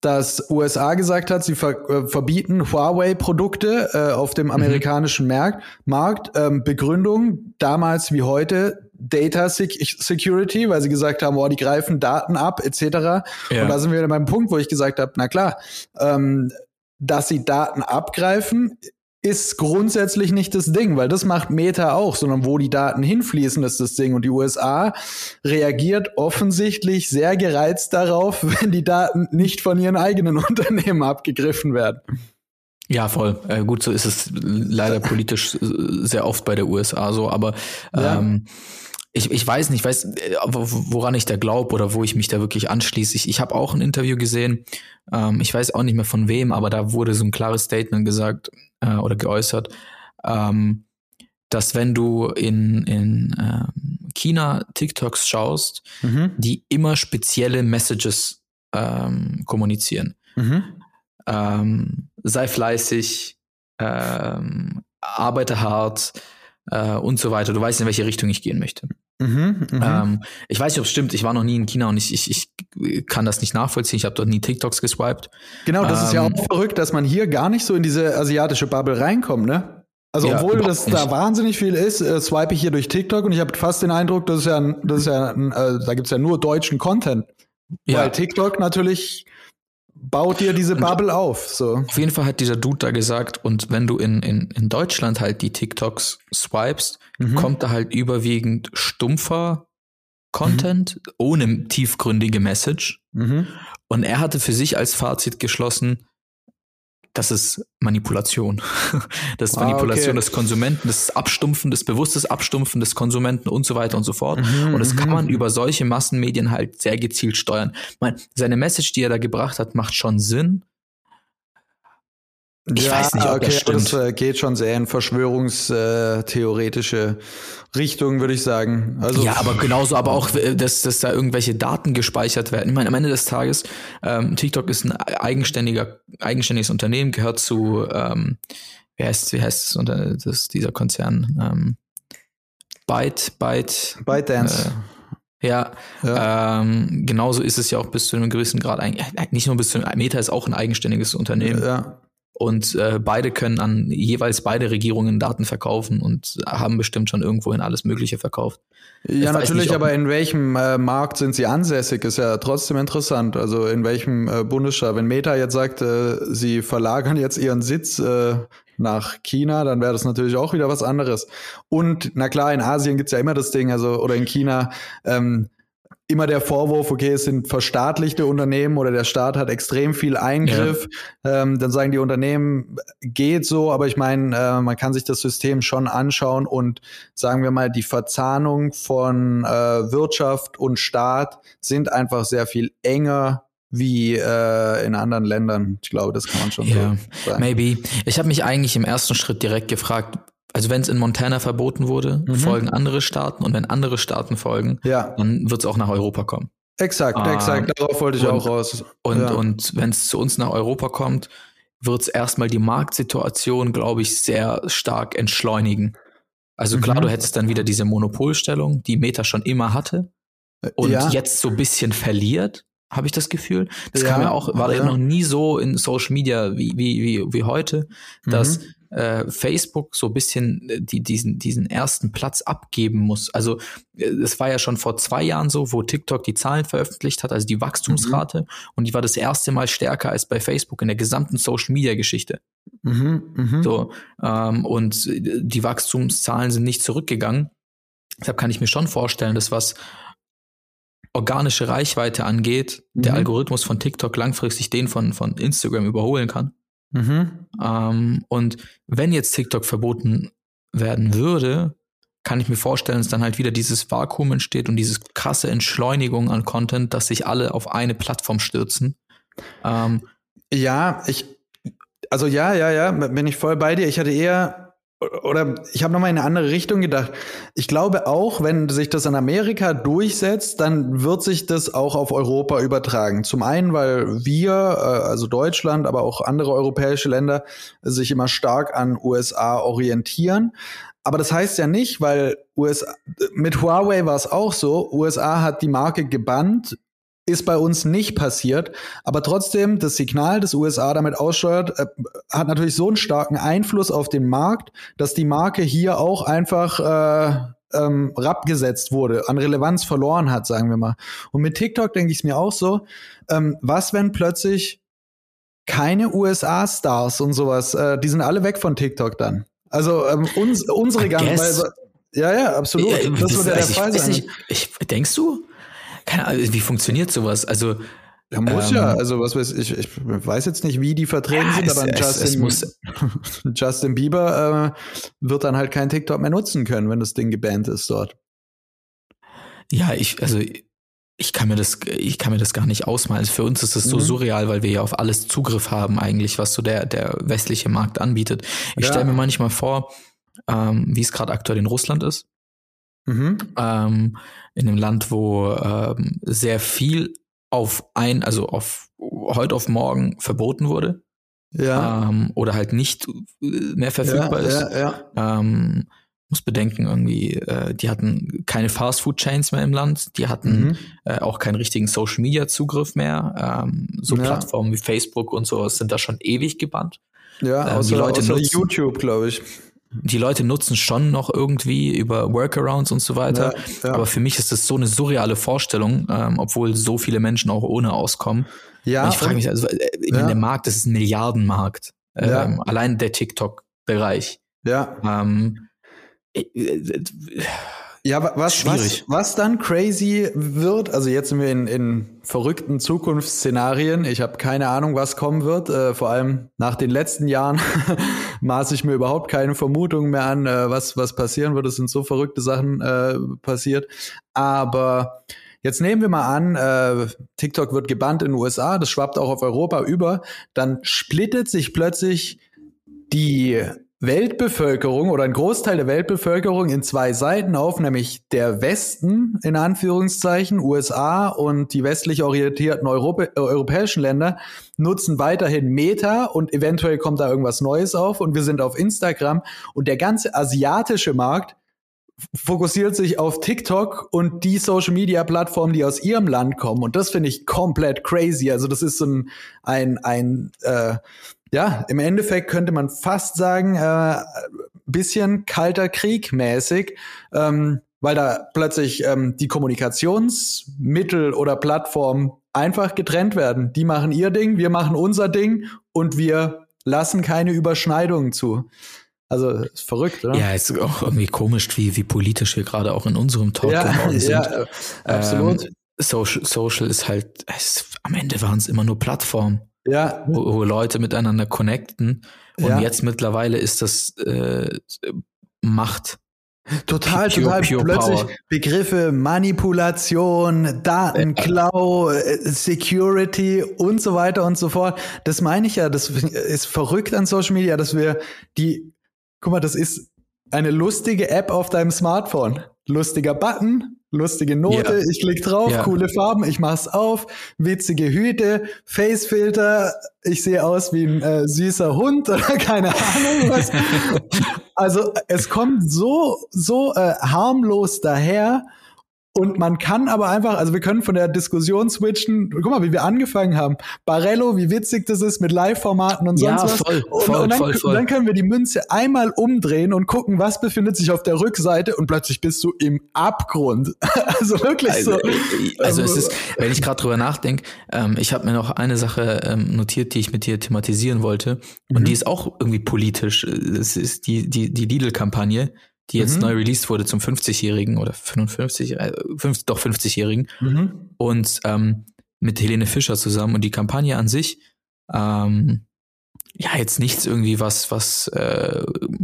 Speaker 1: dass USA gesagt hat, sie ver äh, verbieten Huawei-Produkte äh, auf dem mhm. amerikanischen mhm. Markt. Markt ähm, Begründung damals wie heute Data Security, weil sie gesagt haben, oh, die greifen Daten ab etc. Ja. Und da sind wir wieder beim Punkt, wo ich gesagt habe, na klar, ähm, dass sie Daten abgreifen, ist grundsätzlich nicht das Ding, weil das macht Meta auch, sondern wo die Daten hinfließen, ist das Ding. Und die USA reagiert offensichtlich sehr gereizt darauf, wenn die Daten nicht von ihren eigenen Unternehmen abgegriffen werden.
Speaker 2: Ja, voll. Äh, gut, so ist es leider politisch sehr oft bei der USA so, aber ja. ähm, ich, ich weiß nicht, weiß, äh, woran ich da glaube oder wo ich mich da wirklich anschließe. Ich, ich habe auch ein Interview gesehen, ähm, ich weiß auch nicht mehr von wem, aber da wurde so ein klares Statement gesagt äh, oder geäußert, ähm, dass wenn du in, in ähm, China TikToks schaust, mhm. die immer spezielle Messages ähm, kommunizieren. Mhm. Ähm, sei fleißig, ähm, arbeite hart äh, und so weiter. Du weißt, in welche Richtung ich gehen möchte. Mhm, mh. ähm, ich weiß nicht, ob es stimmt. Ich war noch nie in China und ich, ich, ich kann das nicht nachvollziehen. Ich habe dort nie TikToks geswiped.
Speaker 1: Genau, das ähm, ist ja ähm, auch verrückt, dass man hier gar nicht so in diese asiatische Bubble reinkommt, ne? Also ja, obwohl das nicht. da wahnsinnig viel ist, äh, swipe ich hier durch TikTok und ich habe fast den Eindruck, das ist ja, das ist ja, äh, da gibt's ja nur deutschen Content. Ja. Weil TikTok natürlich baut dir diese Bubble und auf. So.
Speaker 2: Auf jeden Fall hat dieser Dude da gesagt, und wenn du in, in, in Deutschland halt die TikToks swipest, mhm. kommt da halt überwiegend stumpfer Content mhm. ohne tiefgründige Message. Mhm. Und er hatte für sich als Fazit geschlossen, das ist Manipulation. Das ist ah, Manipulation okay. des Konsumenten, das Abstumpfen, das bewusstes Abstumpfen des Konsumenten und so weiter und so fort. Mhm, und das kann man mhm. über solche Massenmedien halt sehr gezielt steuern. Ich meine, seine Message, die er da gebracht hat, macht schon Sinn.
Speaker 1: Ich ja, weiß nicht, ob okay, das stimmt. Das äh, geht schon sehr in verschwörungstheoretische Richtung, würde ich sagen.
Speaker 2: Also ja, aber genauso, aber auch, äh, dass, dass da irgendwelche Daten gespeichert werden. Ich meine, am Ende des Tages, ähm, TikTok ist ein eigenständiger, eigenständiges Unternehmen, gehört zu, ähm, wie heißt, wie heißt es unter das, dieser Konzern? Ähm, Byte, Byte.
Speaker 1: ByteDance.
Speaker 2: Äh, ja, ja. Ähm, genauso ist es ja auch bis zu einem gewissen Grad, eigentlich, nicht nur bis zu einem Meta ist auch ein eigenständiges Unternehmen. Ja. Und äh, beide können an jeweils beide Regierungen Daten verkaufen und haben bestimmt schon irgendwohin alles Mögliche verkauft.
Speaker 1: Ja, natürlich, nicht, aber in welchem äh, Markt sind sie ansässig, ist ja trotzdem interessant. Also in welchem äh, Bundesstaat. Wenn Meta jetzt sagt, äh, sie verlagern jetzt ihren Sitz äh, nach China, dann wäre das natürlich auch wieder was anderes. Und na klar, in Asien gibt's ja immer das Ding, also oder in China, ähm, immer der Vorwurf, okay, es sind verstaatlichte Unternehmen oder der Staat hat extrem viel Eingriff. Ja. Ähm, dann sagen die Unternehmen, geht so, aber ich meine, äh, man kann sich das System schon anschauen und sagen wir mal, die Verzahnung von äh, Wirtschaft und Staat sind einfach sehr viel enger wie äh, in anderen Ländern. Ich glaube, das kann man schon
Speaker 2: ja, so sagen. Maybe. Ich habe mich eigentlich im ersten Schritt direkt gefragt, also wenn es in Montana verboten wurde, mhm. folgen andere Staaten und wenn andere Staaten folgen, ja. dann wird es auch nach Europa kommen.
Speaker 1: Exakt, ah, exakt, darauf wollte ich und, auch raus.
Speaker 2: Und, ja. und wenn es zu uns nach Europa kommt, wird es erstmal die Marktsituation, glaube ich, sehr stark entschleunigen. Also klar, mhm. du hättest dann wieder diese Monopolstellung, die Meta schon immer hatte und ja. jetzt so ein bisschen verliert, habe ich das Gefühl. Das ja. kam ja auch, war ja noch nie so in Social Media wie, wie, wie, wie heute, dass mhm äh, Facebook so ein bisschen äh, die, diesen, diesen ersten Platz abgeben muss. Also äh, es war ja schon vor zwei Jahren so, wo TikTok die Zahlen veröffentlicht hat, also die Wachstumsrate, mhm. und die war das erste Mal stärker als bei Facebook in der gesamten Social-Media-Geschichte. Mhm, mh. So, ähm, und die Wachstumszahlen sind nicht zurückgegangen. Deshalb kann ich mir schon vorstellen, dass was organische Reichweite angeht, mhm. der Algorithmus von TikTok langfristig den von, von Instagram überholen kann. Mhm. Ähm, und wenn jetzt TikTok verboten werden würde, kann ich mir vorstellen, dass dann halt wieder dieses Vakuum entsteht und diese krasse Entschleunigung an Content, dass sich alle auf eine Plattform stürzen.
Speaker 1: Ähm, ja, ich, also ja, ja, ja, bin ich voll bei dir. Ich hatte eher oder ich habe nochmal in eine andere Richtung gedacht. Ich glaube auch, wenn sich das in Amerika durchsetzt, dann wird sich das auch auf Europa übertragen. Zum einen, weil wir, äh, also Deutschland, aber auch andere europäische Länder, sich immer stark an USA orientieren. Aber das heißt ja nicht, weil USA, mit Huawei war es auch so, USA hat die Marke gebannt, ist bei uns nicht passiert. Aber trotzdem, das Signal, das USA damit aussteuert, äh, hat natürlich so einen starken Einfluss auf den Markt, dass die Marke hier auch einfach äh, ähm, rabgesetzt wurde, an Relevanz verloren hat, sagen wir mal. Und mit TikTok denke ich es mir auch so, ähm, was wenn plötzlich keine USA-Stars und sowas. Äh, die sind alle weg von TikTok dann. Also ähm, uns, unsere ganzen. Ja, ja, absolut. Ja,
Speaker 2: das, das wird ja der Fall sein. Nicht, ich, denkst du? Keine Ahnung, wie funktioniert sowas? Also
Speaker 1: ja, muss ähm, ja. Also, was weiß ich, ich weiß jetzt nicht, wie die vertreten ja, sind, aber es, Justin, es Justin Bieber äh, wird dann halt kein TikTok mehr nutzen können, wenn das Ding gebannt ist dort.
Speaker 2: Ja, ich, also ich kann mir das, ich kann mir das gar nicht ausmalen. Für uns ist das so mhm. surreal, weil wir ja auf alles Zugriff haben eigentlich, was so der, der westliche Markt anbietet. Ich ja. stelle mir manchmal vor, ähm, wie es gerade aktuell in Russland ist. Mhm. Ähm, in einem Land, wo ähm, sehr viel auf ein, also auf heute auf morgen verboten wurde. Ja. Ähm, oder halt nicht mehr verfügbar ja, ist. Ja, ja. Ähm, muss bedenken, irgendwie, äh, die hatten keine Fast-Food-Chains mehr im Land, die hatten mhm. äh, auch keinen richtigen Social-Media-Zugriff mehr. Ähm, so. Plattformen wie Facebook und sowas sind da schon ewig gebannt.
Speaker 1: Ja, ähm, außer, die Leute außer nutzen, YouTube, glaube ich.
Speaker 2: Die Leute nutzen schon noch irgendwie über Workarounds und so weiter. Ja, ja. Aber für mich ist das so eine surreale Vorstellung, ähm, obwohl so viele Menschen auch ohne auskommen. Ja. Und ich frage mich, also äh, ich ja. meine, der Markt, das ist ein Milliardenmarkt. Ähm, allein der TikTok-Bereich.
Speaker 1: Ja. Ähm, ja, was, was, was dann crazy wird, also jetzt sind wir in, in verrückten Zukunftsszenarien. Ich habe keine Ahnung, was kommen wird. Äh, vor allem nach den letzten Jahren maße ich mir überhaupt keine Vermutungen mehr an, äh, was, was passieren wird. Es sind so verrückte Sachen äh, passiert. Aber jetzt nehmen wir mal an, äh, TikTok wird gebannt in den USA, das schwappt auch auf Europa über. Dann splittet sich plötzlich die Weltbevölkerung oder ein Großteil der Weltbevölkerung in zwei Seiten auf, nämlich der Westen in Anführungszeichen, USA und die westlich orientierten Europä äh, europäischen Länder nutzen weiterhin Meta und eventuell kommt da irgendwas Neues auf und wir sind auf Instagram und der ganze asiatische Markt fokussiert sich auf TikTok und die Social Media Plattformen, die aus ihrem Land kommen. Und das finde ich komplett crazy. Also das ist so ein, ein, ein äh, ja, im Endeffekt könnte man fast sagen, äh, bisschen kalter Krieg mäßig, ähm, weil da plötzlich ähm, die Kommunikationsmittel oder Plattformen einfach getrennt werden. Die machen ihr Ding, wir machen unser Ding und wir lassen keine Überschneidungen zu. Also ist verrückt, oder?
Speaker 2: Ja, ist auch irgendwie komisch, wie, wie politisch wir gerade auch in unserem Talk ja, geworden sind. Ja, absolut. Ähm, Social, Social ist halt, es, am Ende waren es immer nur Plattformen ja. wo, wo Leute miteinander connecten. Und ja. jetzt mittlerweile ist das äh, Macht.
Speaker 1: Total, pure, total pure plötzlich Power. Begriffe Manipulation, Datenklau, äh, Security und so weiter und so fort. Das meine ich ja, das ist verrückt an Social Media, dass wir die, guck mal, das ist eine lustige App auf deinem Smartphone. Lustiger Button, lustige Note, ja. ich klick drauf, ja. coole Farben, ich mach's auf, witzige Hüte, Facefilter, ich sehe aus wie ein äh, süßer Hund oder keine Ahnung was. also es kommt so so äh, harmlos daher und man kann aber einfach, also wir können von der Diskussion switchen. Guck mal, wie wir angefangen haben. Barello, wie witzig das ist mit Live-Formaten und sonst ja, was. Voll, und, voll, und dann, voll, voll. dann können wir die Münze einmal umdrehen und gucken, was befindet sich auf der Rückseite und plötzlich bist du im Abgrund. also wirklich also, so. Äh,
Speaker 2: also, es ist, wenn ich gerade drüber nachdenke, ähm, ich habe mir noch eine Sache ähm, notiert, die ich mit dir thematisieren wollte. Und mhm. die ist auch irgendwie politisch. Es ist die, die, die Lidl-Kampagne die jetzt mhm. neu released wurde zum 50-Jährigen oder 55, äh, 50, doch 50-Jährigen. Mhm. Und ähm, mit Helene Fischer zusammen. Und die Kampagne an sich, ähm, ja, jetzt nichts irgendwie, was, was äh,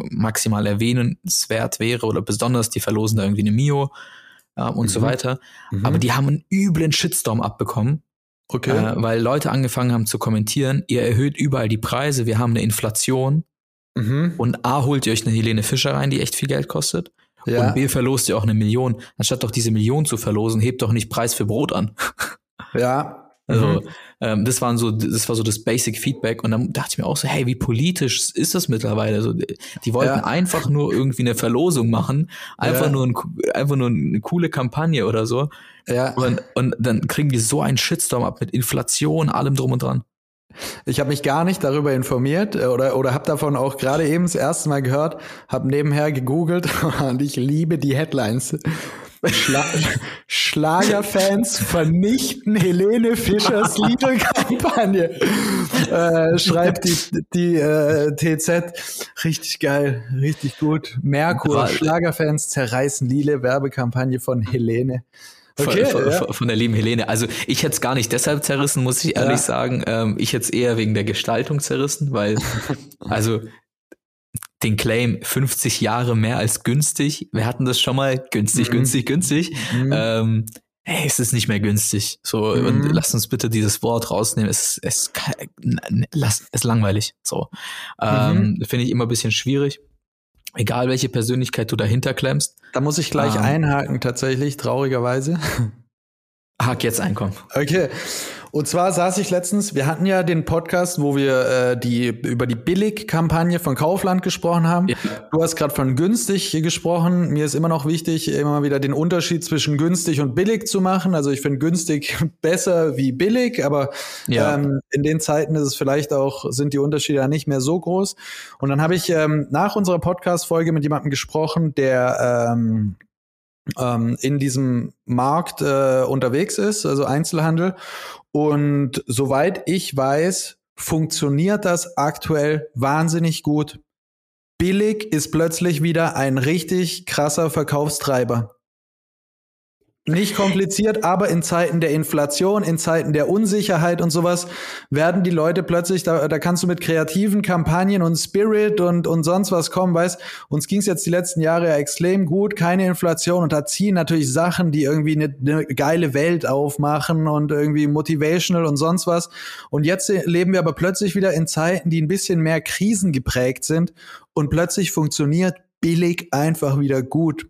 Speaker 2: maximal erwähnenswert wäre oder besonders, die verlosen da irgendwie eine Mio äh, und mhm. so weiter. Mhm. Aber die haben einen üblen Shitstorm abbekommen. Okay. Äh, weil Leute angefangen haben zu kommentieren, ihr erhöht überall die Preise, wir haben eine Inflation Mhm. Und A, holt ihr euch eine Helene Fischer rein, die echt viel Geld kostet. Ja. Und B, verlost ihr auch eine Million. Anstatt doch diese Million zu verlosen, hebt doch nicht Preis für Brot an.
Speaker 1: Ja.
Speaker 2: Also, mhm. ähm, das waren so, das war so das Basic Feedback. Und dann dachte ich mir auch so, hey, wie politisch ist das mittlerweile? Also, die wollten ja. einfach nur irgendwie eine Verlosung machen. Einfach ja. nur ein, einfach nur eine coole Kampagne oder so. Ja. Und, und dann kriegen die so einen Shitstorm ab mit Inflation, allem drum und dran.
Speaker 1: Ich habe mich gar nicht darüber informiert äh, oder, oder habe davon auch gerade eben das erste Mal gehört, habe nebenher gegoogelt und ich liebe die Headlines. Schla Schlagerfans vernichten Helene Fischers Liederkampagne. Äh, schreibt die, die äh, TZ. Richtig geil, richtig gut. Merkur, Schlagerfans zerreißen Lile, Werbekampagne von Helene.
Speaker 2: Okay, von, ja. von, der lieben Helene. Also ich hätte es gar nicht deshalb zerrissen, muss ich ehrlich ja. sagen. Ähm, ich hätte es eher wegen der Gestaltung zerrissen, weil, also den Claim 50 Jahre mehr als günstig. Wir hatten das schon mal günstig, mhm. günstig, günstig. Mhm. Ähm, hey, es ist nicht mehr günstig. So, mhm. und lasst uns bitte dieses Wort rausnehmen. Es, es, es ist langweilig. So. Ähm, mhm. Finde ich immer ein bisschen schwierig. Egal welche Persönlichkeit du dahinter klemmst.
Speaker 1: Da muss ich gleich ähm, einhaken, tatsächlich, traurigerweise.
Speaker 2: Hak jetzt einkommen.
Speaker 1: Okay. Und zwar saß ich letztens, wir hatten ja den Podcast, wo wir äh, die über die Billig-Kampagne von Kaufland gesprochen haben. Ja. Du hast gerade von günstig gesprochen. Mir ist immer noch wichtig, immer wieder den Unterschied zwischen günstig und billig zu machen. Also ich finde günstig besser wie billig, aber ja. ähm, in den Zeiten ist es vielleicht auch, sind die Unterschiede ja nicht mehr so groß. Und dann habe ich ähm, nach unserer Podcast-Folge mit jemandem gesprochen, der ähm, ähm, in diesem Markt äh, unterwegs ist, also Einzelhandel. Und soweit ich weiß, funktioniert das aktuell wahnsinnig gut. Billig ist plötzlich wieder ein richtig krasser Verkaufstreiber. Nicht kompliziert, aber in Zeiten der Inflation, in Zeiten der Unsicherheit und sowas werden die Leute plötzlich, da, da kannst du mit kreativen Kampagnen und Spirit und, und sonst was kommen, weißt, uns ging es jetzt die letzten Jahre ja extrem gut, keine Inflation und da ziehen natürlich Sachen, die irgendwie eine, eine geile Welt aufmachen und irgendwie motivational und sonst was. Und jetzt leben wir aber plötzlich wieder in Zeiten, die ein bisschen mehr Krisen geprägt sind und plötzlich funktioniert billig einfach wieder gut.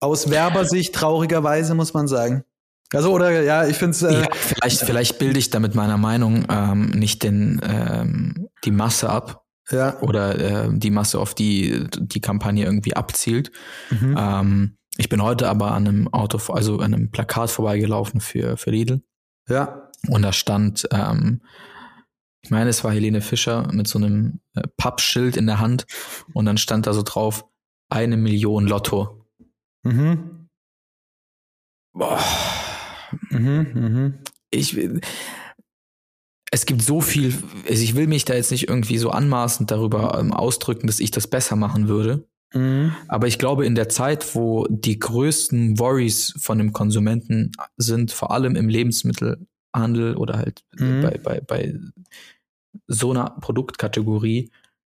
Speaker 1: Aus Werbersicht traurigerweise muss man sagen. Also oder ja, ich finde es. Äh, ja,
Speaker 2: vielleicht, vielleicht bilde ich damit meiner Meinung ähm, nicht den ähm, die Masse ab. Ja. Oder äh, die Masse, auf die die Kampagne irgendwie abzielt. Mhm. Ähm, ich bin heute aber an einem Auto, also an einem Plakat vorbeigelaufen für, für Lidl.
Speaker 1: Ja.
Speaker 2: Und da stand, ähm, ich meine, es war Helene Fischer mit so einem äh, Pappschild in der Hand und dann stand da so drauf, eine Million Lotto. Mhm. Boah. Mhm, mhm. Ich es gibt so viel, also ich will mich da jetzt nicht irgendwie so anmaßend darüber ähm, ausdrücken, dass ich das besser machen würde. Mhm. Aber ich glaube, in der Zeit, wo die größten Worries von dem Konsumenten sind, vor allem im Lebensmittelhandel oder halt mhm. bei, bei, bei so einer Produktkategorie,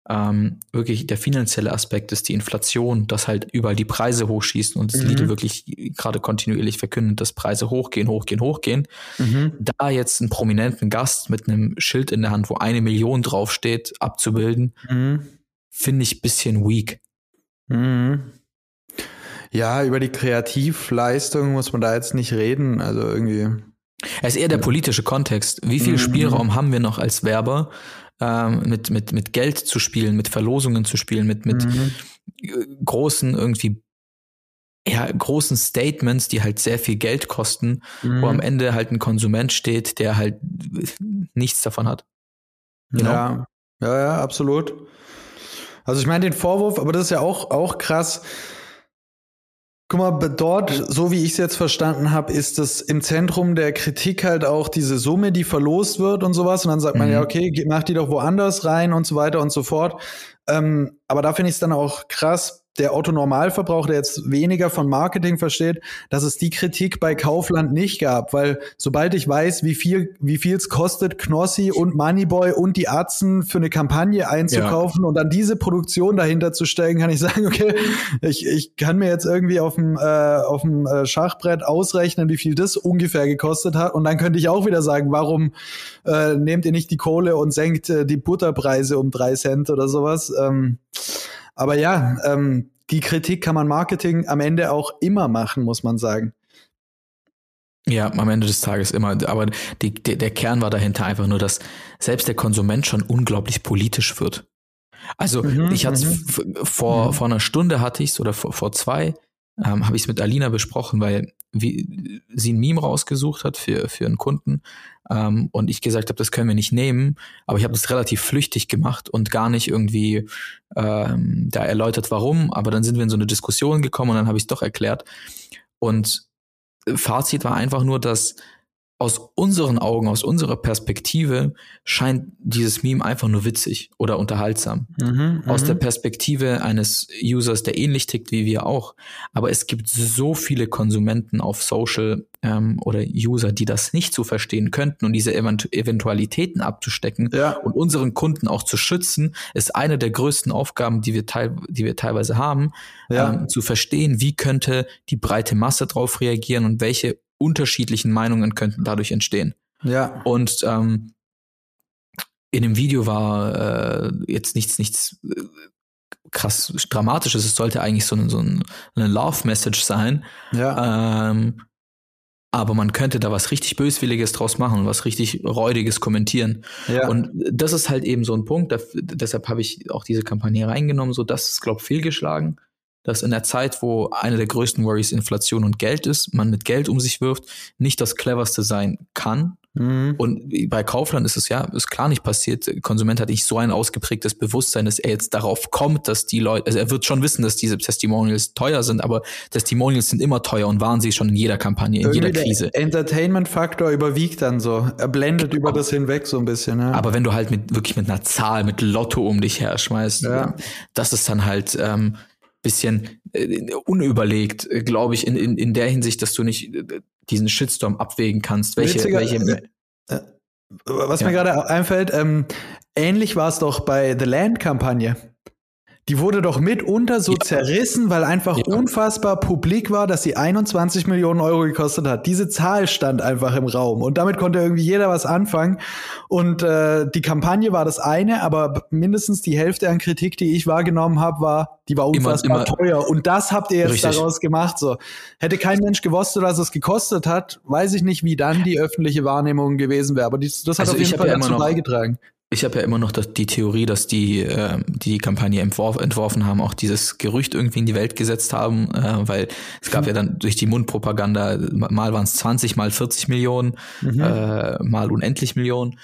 Speaker 2: ähm, wirklich der finanzielle Aspekt ist die Inflation, dass halt überall die Preise hochschießen und das mhm. Lidl wirklich gerade kontinuierlich verkündet, dass Preise hochgehen, hochgehen, hochgehen. Mhm. Da jetzt einen prominenten Gast mit einem Schild in der Hand, wo eine Million draufsteht, abzubilden, mhm. finde ich bisschen weak.
Speaker 1: Mhm. Ja, über die Kreativleistung muss man da jetzt nicht reden. Also irgendwie.
Speaker 2: Es ist eher der politische Kontext. Wie viel mhm. Spielraum haben wir noch als Werber, ähm, mit, mit, mit Geld zu spielen, mit Verlosungen zu spielen, mit, mit mhm. großen irgendwie ja, großen Statements, die halt sehr viel Geld kosten, mhm. wo am Ende halt ein Konsument steht, der halt nichts davon hat.
Speaker 1: Genau. Ja, ja, ja, absolut. Also ich meine den Vorwurf, aber das ist ja auch, auch krass. Guck mal, dort, so wie ich es jetzt verstanden habe, ist das im Zentrum der Kritik halt auch diese Summe, die verlost wird und sowas. Und dann sagt man mhm. ja, okay, mach die doch woanders rein und so weiter und so fort. Ähm, aber da finde ich es dann auch krass, der Otto Normalverbraucher, der jetzt weniger von Marketing versteht, dass es die Kritik bei Kaufland nicht gab, weil sobald ich weiß, wie viel wie viel es kostet, Knossi und Moneyboy und die Atzen für eine Kampagne einzukaufen ja. und dann diese Produktion dahinter zu stellen, kann ich sagen, okay, ich, ich kann mir jetzt irgendwie auf dem äh, auf dem äh, Schachbrett ausrechnen, wie viel das ungefähr gekostet hat und dann könnte ich auch wieder sagen, warum äh, nehmt ihr nicht die Kohle und senkt äh, die Butterpreise um drei Cent oder sowas? Ähm, aber ja, ähm, die Kritik kann man Marketing am Ende auch immer machen, muss man sagen.
Speaker 2: Ja, am Ende des Tages immer. Aber die, die, der Kern war dahinter einfach nur, dass selbst der Konsument schon unglaublich politisch wird. Also mhm, ich hatte mhm. vor, mhm. vor einer Stunde hatte ich es oder vor, vor zwei, ähm, habe ich es mit Alina besprochen, weil wie, sie ein Meme rausgesucht hat für, für einen Kunden ähm, und ich gesagt habe, das können wir nicht nehmen, aber ich habe das relativ flüchtig gemacht und gar nicht irgendwie ähm, da erläutert, warum, aber dann sind wir in so eine Diskussion gekommen und dann habe ich es doch erklärt. Und Fazit war einfach nur, dass aus unseren Augen, aus unserer Perspektive scheint dieses Meme einfach nur witzig oder unterhaltsam. Mhm, aus der mhm. Perspektive eines Users, der ähnlich tickt wie wir auch. Aber es gibt so viele Konsumenten auf Social ähm, oder User, die das nicht so verstehen könnten und diese Event Eventualitäten abzustecken ja. und unseren Kunden auch zu schützen, ist eine der größten Aufgaben, die wir, teil die wir teilweise haben, ja. ähm, zu verstehen, wie könnte die breite Masse darauf reagieren und welche unterschiedlichen Meinungen könnten dadurch entstehen.
Speaker 1: Ja.
Speaker 2: Und ähm, in dem Video war äh, jetzt nichts, nichts äh, krass Dramatisches. Es sollte eigentlich so, ein, so ein, eine Love-Message sein.
Speaker 1: Ja.
Speaker 2: Ähm, aber man könnte da was richtig Böswilliges draus machen und was richtig Räudiges kommentieren. Ja. Und das ist halt eben so ein Punkt. Da, deshalb habe ich auch diese Kampagne reingenommen. So, das ist, glaube ich, fehlgeschlagen dass in der Zeit, wo eine der größten Worries Inflation und Geld ist, man mit Geld um sich wirft, nicht das cleverste sein kann. Mhm. Und bei Kaufland ist es ja, ist klar nicht passiert. Der Konsument hat nicht so ein ausgeprägtes Bewusstsein, dass er jetzt darauf kommt, dass die Leute, also er wird schon wissen, dass diese Testimonials teuer sind, aber Testimonials sind immer teuer und waren sie schon in jeder Kampagne, in Irgendwie jeder Krise.
Speaker 1: Entertainment-Faktor überwiegt dann so. Er blendet über das hinweg so ein bisschen. Ja.
Speaker 2: Aber wenn du halt mit wirklich mit einer Zahl, mit Lotto um dich her schmeißt, ja. das ist dann halt, ähm, bisschen äh, unüberlegt, äh, glaube ich, in, in, in der Hinsicht, dass du nicht äh, diesen Shitstorm abwägen kannst. Welche, Witziger, welche
Speaker 1: äh, was ja. mir gerade einfällt, ähm, ähnlich war es doch bei The Land-Kampagne die wurde doch mitunter so ja. zerrissen, weil einfach ja. unfassbar publik war, dass sie 21 Millionen Euro gekostet hat. Diese Zahl stand einfach im Raum und damit konnte irgendwie jeder was anfangen. Und äh, die Kampagne war das eine, aber mindestens die Hälfte an Kritik, die ich wahrgenommen habe, war, die war unfassbar immer, immer teuer. Und das habt ihr jetzt richtig. daraus gemacht. So hätte kein Mensch gewusst, was es gekostet hat, weiß ich nicht, wie dann die öffentliche Wahrnehmung gewesen wäre. Aber das, das hat also auf jeden Fall ja dazu beigetragen
Speaker 2: ich habe ja immer noch das, die Theorie, dass die, äh, die die Kampagne entworf, entworfen haben, auch dieses Gerücht irgendwie in die Welt gesetzt haben, äh, weil es gab ja dann durch die Mundpropaganda, mal waren es 20, mal 40 Millionen, mhm. äh, mal unendlich Millionen.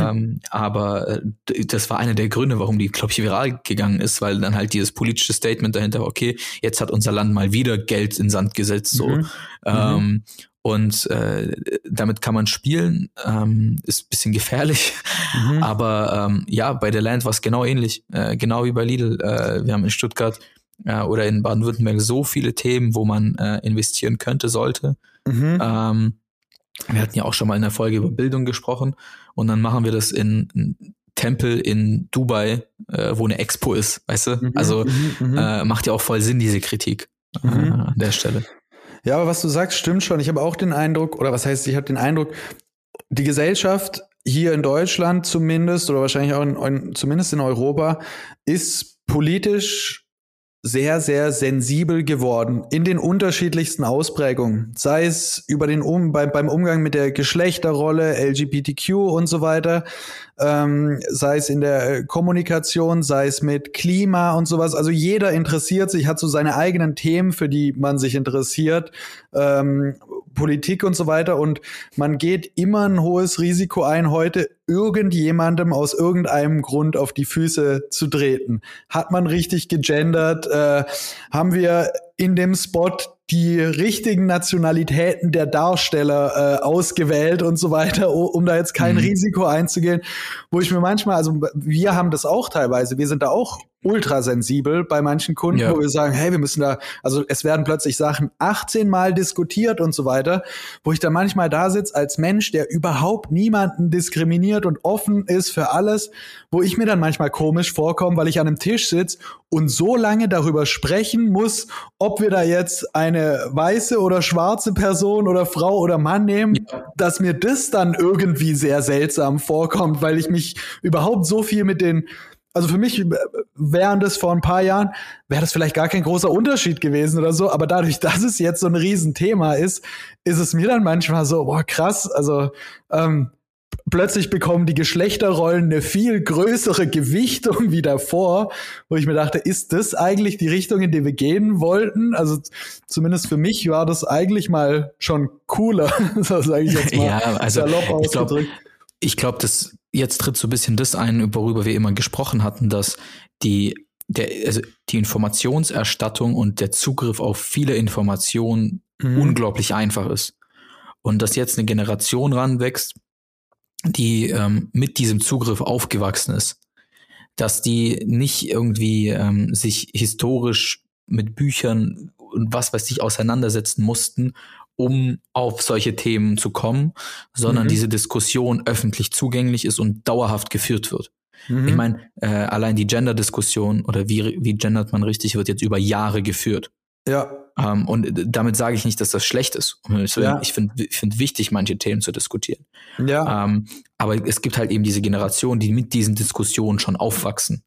Speaker 2: ähm, aber äh, das war einer der Gründe, warum die, glaube ich, viral gegangen ist, weil dann halt dieses politische Statement dahinter war, okay, jetzt hat unser Land mal wieder Geld in Sand gesetzt. so. Mhm. Ähm, mhm. Und äh, damit kann man spielen, ähm, ist bisschen gefährlich. Mhm. Aber ähm, ja, bei der Land war es genau ähnlich, äh, genau wie bei Lidl. Äh, wir haben in Stuttgart äh, oder in Baden-Württemberg so viele Themen, wo man äh, investieren könnte, sollte. Mhm. Ähm, wir hatten ja auch schon mal in der Folge über Bildung gesprochen und dann machen wir das in, in Tempel in Dubai, äh, wo eine Expo ist, weißt du? Mhm, also mhm, mhm. äh, macht ja auch voll Sinn, diese Kritik äh, an der Stelle.
Speaker 1: Ja, aber was du sagst, stimmt schon. Ich habe auch den Eindruck, oder was heißt, ich habe den Eindruck, die Gesellschaft hier in Deutschland zumindest, oder wahrscheinlich auch in, in, zumindest in Europa, ist politisch sehr, sehr sensibel geworden in den unterschiedlichsten Ausprägungen. Sei es über den um, beim, beim Umgang mit der Geschlechterrolle, LGBTQ und so weiter, ähm, sei es in der Kommunikation, sei es mit Klima und sowas. Also jeder interessiert sich, hat so seine eigenen Themen, für die man sich interessiert. Ähm, Politik und so weiter. Und man geht immer ein hohes Risiko ein, heute irgendjemandem aus irgendeinem Grund auf die Füße zu treten. Hat man richtig gegendert? Äh, haben wir in dem Spot die richtigen Nationalitäten der Darsteller äh, ausgewählt und so weiter, um da jetzt kein mhm. Risiko einzugehen, wo ich mir manchmal, also wir haben das auch teilweise, wir sind da auch ultrasensibel bei manchen Kunden, ja. wo wir sagen, hey, wir müssen da, also es werden plötzlich Sachen 18 Mal diskutiert und so weiter, wo ich da manchmal da sitze als Mensch, der überhaupt niemanden diskriminiert und offen ist für alles, wo ich mir dann manchmal komisch vorkomme, weil ich an einem Tisch sitze und so lange darüber sprechen muss, ob wir da jetzt eine weiße oder schwarze Person oder Frau oder Mann nehmen, ja. dass mir das dann irgendwie sehr seltsam vorkommt, weil ich mich überhaupt so viel mit den also für mich wären das vor ein paar Jahren, wäre das vielleicht gar kein großer Unterschied gewesen oder so, aber dadurch, dass es jetzt so ein Riesenthema ist, ist es mir dann manchmal so, boah, krass, also ähm, plötzlich bekommen die Geschlechterrollen eine viel größere Gewichtung wie davor, wo ich mir dachte, ist das eigentlich die Richtung, in die wir gehen wollten? Also zumindest für mich war das eigentlich mal schon cooler, so sage ich jetzt mal.
Speaker 2: Ja, also ich glaube, ich glaube, das jetzt tritt so ein bisschen das ein, worüber wir immer gesprochen hatten, dass die, der, also die Informationserstattung und der Zugriff auf viele Informationen mhm. unglaublich einfach ist. Und dass jetzt eine Generation ranwächst, die ähm, mit diesem Zugriff aufgewachsen ist, dass die nicht irgendwie ähm, sich historisch mit Büchern und was weiß ich auseinandersetzen mussten, um auf solche Themen zu kommen, sondern mhm. diese Diskussion öffentlich zugänglich ist und dauerhaft geführt wird. Mhm. Ich meine, äh, allein die Gender-Diskussion oder wie, wie gendert man richtig, wird jetzt über Jahre geführt.
Speaker 1: Ja.
Speaker 2: Ähm, und damit sage ich nicht, dass das schlecht ist. Ja. Ich finde ich finde wichtig, manche Themen zu diskutieren.
Speaker 1: Ja.
Speaker 2: Ähm, aber es gibt halt eben diese Generation, die mit diesen Diskussionen schon aufwachsen.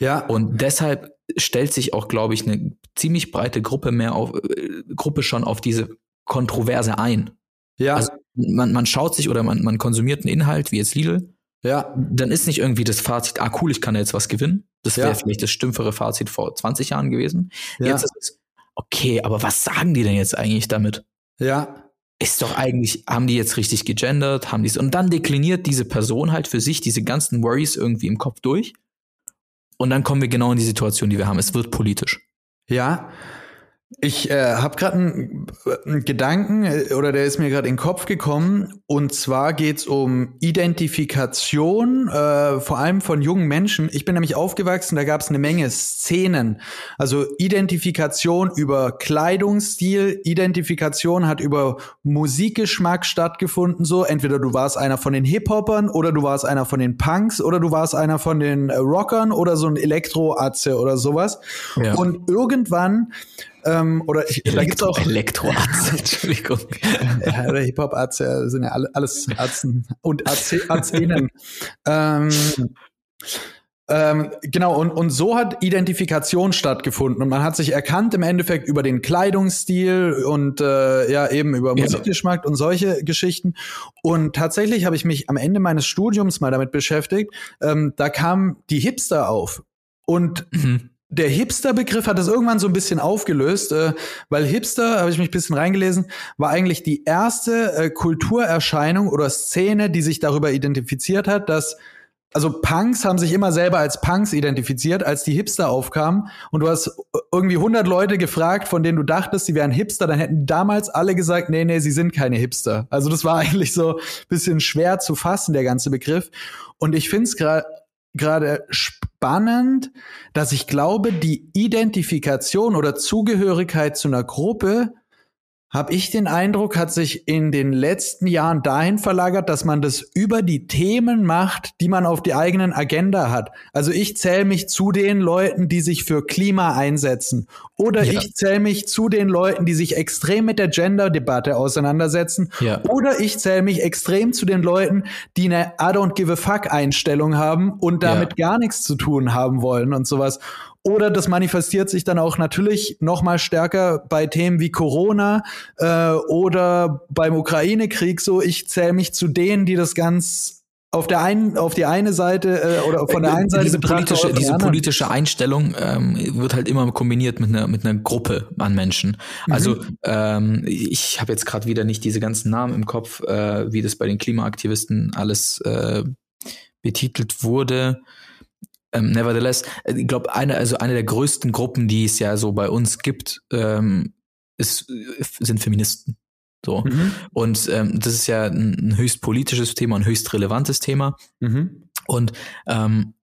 Speaker 1: Ja.
Speaker 2: Und deshalb stellt sich auch, glaube ich, eine ziemlich breite Gruppe mehr auf, äh, Gruppe schon auf diese Kontroverse ein.
Speaker 1: Ja.
Speaker 2: Also man, man schaut sich oder man, man konsumiert einen Inhalt, wie jetzt Lidl.
Speaker 1: Ja.
Speaker 2: Dann ist nicht irgendwie das Fazit, ah cool, ich kann jetzt was gewinnen. Das wäre ja. vielleicht das stümpfere Fazit vor 20 Jahren gewesen. Ja. Jetzt ist es, okay, aber was sagen die denn jetzt eigentlich damit?
Speaker 1: Ja.
Speaker 2: Ist doch eigentlich, haben die jetzt richtig gegendert, haben die und dann dekliniert diese Person halt für sich diese ganzen Worries irgendwie im Kopf durch. Und dann kommen wir genau in die Situation, die wir haben. Es wird politisch.
Speaker 1: Ja, ich äh, habe gerade einen, einen Gedanken äh, oder der ist mir gerade in den Kopf gekommen und zwar geht's um Identifikation, äh, vor allem von jungen Menschen. Ich bin nämlich aufgewachsen, da gab's eine Menge Szenen. Also Identifikation über Kleidungsstil, Identifikation hat über Musikgeschmack stattgefunden. So entweder du warst einer von den Hip-Hoppern oder du warst einer von den Punks oder du warst einer von den äh, Rockern oder so ein Elektro-Atze oder sowas. Ja. Und irgendwann ähm, oder ich,
Speaker 2: da gibt's auch Elektroarzt, Entschuldigung.
Speaker 1: ja, oder Hip-Hop-Arzt ja, sind ja alle, alles Ärzten und Arztinnen. ähm, ähm, genau, und, und so hat Identifikation stattgefunden und man hat sich erkannt im Endeffekt über den Kleidungsstil und äh, ja eben über ja. Musikgeschmack und solche Geschichten. Und tatsächlich habe ich mich am Ende meines Studiums mal damit beschäftigt. Ähm, da kamen die Hipster auf. Und mhm der Hipster-Begriff hat das irgendwann so ein bisschen aufgelöst, äh, weil Hipster, habe ich mich ein bisschen reingelesen, war eigentlich die erste äh, Kulturerscheinung oder Szene, die sich darüber identifiziert hat, dass also Punks haben sich immer selber als Punks identifiziert, als die Hipster aufkamen. Und du hast irgendwie 100 Leute gefragt, von denen du dachtest, sie wären Hipster, dann hätten damals alle gesagt, nee, nee, sie sind keine Hipster. Also das war eigentlich so ein bisschen schwer zu fassen, der ganze Begriff. Und ich finde es gerade gerade spannend, dass ich glaube, die Identifikation oder Zugehörigkeit zu einer Gruppe habe ich den Eindruck, hat sich in den letzten Jahren dahin verlagert, dass man das über die Themen macht, die man auf die eigenen Agenda hat. Also ich zähle mich zu den Leuten, die sich für Klima einsetzen. Oder ja. ich zähle mich zu den Leuten, die sich extrem mit der Gender-Debatte auseinandersetzen.
Speaker 2: Ja.
Speaker 1: Oder ich zähle mich extrem zu den Leuten, die eine I don't give a fuck Einstellung haben und damit ja. gar nichts zu tun haben wollen und sowas. Oder das manifestiert sich dann auch natürlich noch mal stärker bei Themen wie Corona äh, oder beim Ukraine-Krieg. So, ich zähle mich zu denen, die das ganz auf der einen, auf die eine Seite äh, oder von der einen Seite
Speaker 2: diese politische, diese politische Einstellung ähm, wird halt immer kombiniert mit einer mit einer Gruppe an Menschen. Mhm. Also ähm, ich habe jetzt gerade wieder nicht diese ganzen Namen im Kopf, äh, wie das bei den Klimaaktivisten alles äh, betitelt wurde. Ähm, nevertheless, äh, ich glaube, eine, also eine der größten Gruppen, die es ja so bei uns gibt, ähm, ist, äh, sind Feministen. So. Mhm. Und ähm, das ist ja ein, höchst politisches Thema, ein höchst relevantes Thema. Mhm. Und ähm,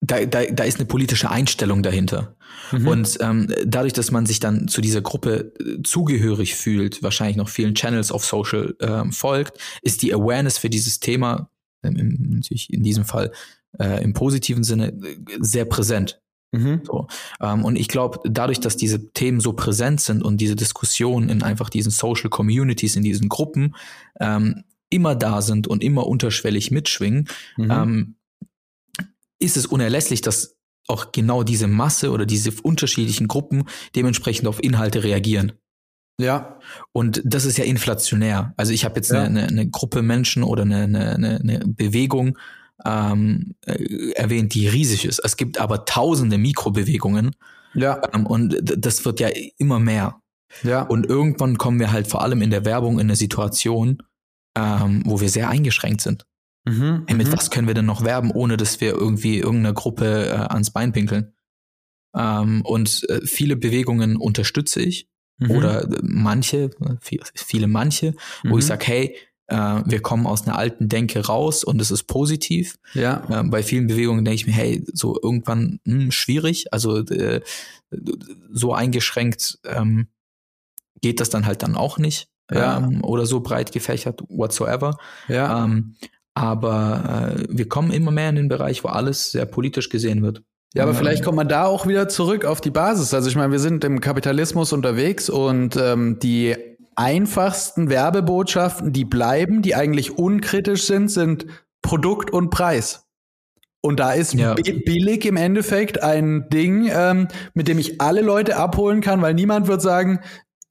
Speaker 2: da, da, da ist eine politische Einstellung dahinter. Mhm. Und ähm, dadurch, dass man sich dann zu dieser Gruppe äh, zugehörig fühlt, wahrscheinlich noch vielen Channels auf Social ähm, folgt, ist die Awareness für dieses Thema, ähm, natürlich in diesem Fall äh, im positiven Sinne äh, sehr präsent. Mhm. So. Ähm, und ich glaube, dadurch, dass diese Themen so präsent sind und diese Diskussionen in einfach diesen Social Communities, in diesen Gruppen ähm, immer da sind und immer unterschwellig mitschwingen, mhm. ähm, ist es unerlässlich, dass auch genau diese Masse oder diese unterschiedlichen Gruppen dementsprechend auf Inhalte reagieren.
Speaker 1: Ja.
Speaker 2: Und das ist ja inflationär. Also ich habe jetzt ja. eine, eine, Gruppe Menschen oder eine, eine, eine Bewegung, ähm, äh, erwähnt, die riesig ist. Es gibt aber tausende Mikrobewegungen.
Speaker 1: Ja.
Speaker 2: Ähm, und das wird ja immer mehr.
Speaker 1: Ja.
Speaker 2: Und irgendwann kommen wir halt vor allem in der Werbung in eine Situation, ähm, wo wir sehr eingeschränkt sind. Mhm, hey, mit mhm. was können wir denn noch werben, ohne dass wir irgendwie irgendeiner Gruppe äh, ans Bein pinkeln? Ähm, und äh, viele Bewegungen unterstütze ich. mhm. oder manche, viele manche, mhm. wo ich mhm. sage, hey, äh, wir kommen aus einer alten Denke raus und es ist positiv.
Speaker 1: Ja.
Speaker 2: Äh, bei vielen Bewegungen denke ich mir, hey, so irgendwann mh, hm, schwierig, also äh, so eingeschränkt ähm, geht das dann halt dann auch nicht. Ja. Ähm, oder so breit gefächert, whatsoever.
Speaker 1: Ja.
Speaker 2: Ähm, aber äh, wir kommen immer mehr in den Bereich, wo alles sehr politisch gesehen wird.
Speaker 1: Ja, aber vielleicht kommt man da auch wieder zurück auf die Basis. Also ich meine, wir sind im Kapitalismus unterwegs und ähm, die einfachsten Werbebotschaften, die bleiben, die eigentlich unkritisch sind, sind Produkt und Preis. Und da ist ja. billig im Endeffekt ein Ding, ähm, mit dem ich alle Leute abholen kann, weil niemand wird sagen,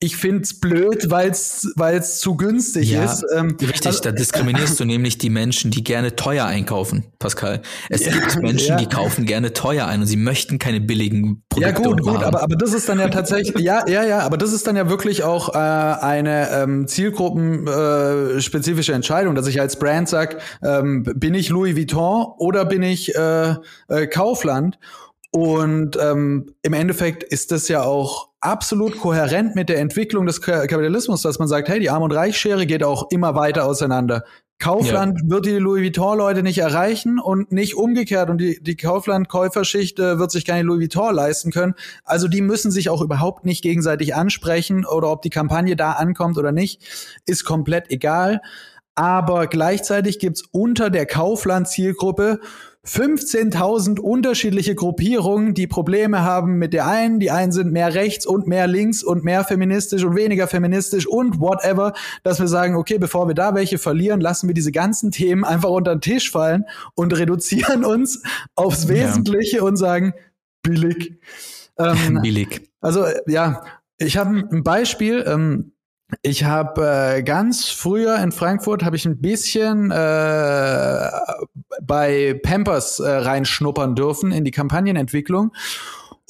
Speaker 1: ich find's blöd, weil's weil's zu günstig ja, ist.
Speaker 2: Ähm, richtig, also, da diskriminierst du nämlich die Menschen, die gerne teuer einkaufen, Pascal. Es ja, gibt Menschen, ja. die kaufen gerne teuer ein und sie möchten keine billigen Produkte.
Speaker 1: Ja gut, gut, aber aber das ist dann ja tatsächlich, ja, ja, ja, aber das ist dann ja wirklich auch äh, eine ähm, Zielgruppenspezifische äh, Entscheidung, dass ich als Brand sag, ähm, bin ich Louis Vuitton oder bin ich äh, äh, Kaufland? Und ähm, im Endeffekt ist das ja auch absolut kohärent mit der Entwicklung des Kapitalismus, dass man sagt, hey, die Arm- und Reichsschere geht auch immer weiter auseinander. Kaufland ja. wird die Louis Vuitton-Leute nicht erreichen und nicht umgekehrt. Und die, die Kaufland-Käuferschicht äh, wird sich keine Louis Vuitton leisten können. Also die müssen sich auch überhaupt nicht gegenseitig ansprechen oder ob die Kampagne da ankommt oder nicht, ist komplett egal. Aber gleichzeitig gibt's unter der Kaufland-Zielgruppe 15.000 unterschiedliche Gruppierungen, die Probleme haben mit der einen. Die einen sind mehr rechts und mehr links und mehr feministisch und weniger feministisch und whatever, dass wir sagen, okay, bevor wir da welche verlieren, lassen wir diese ganzen Themen einfach unter den Tisch fallen und reduzieren uns aufs Wesentliche ja. und sagen, billig.
Speaker 2: Ähm, billig.
Speaker 1: Also ja, ich habe ein Beispiel. Ähm, ich habe äh, ganz früher in Frankfurt habe ich ein bisschen äh, bei Pampers äh, reinschnuppern dürfen in die Kampagnenentwicklung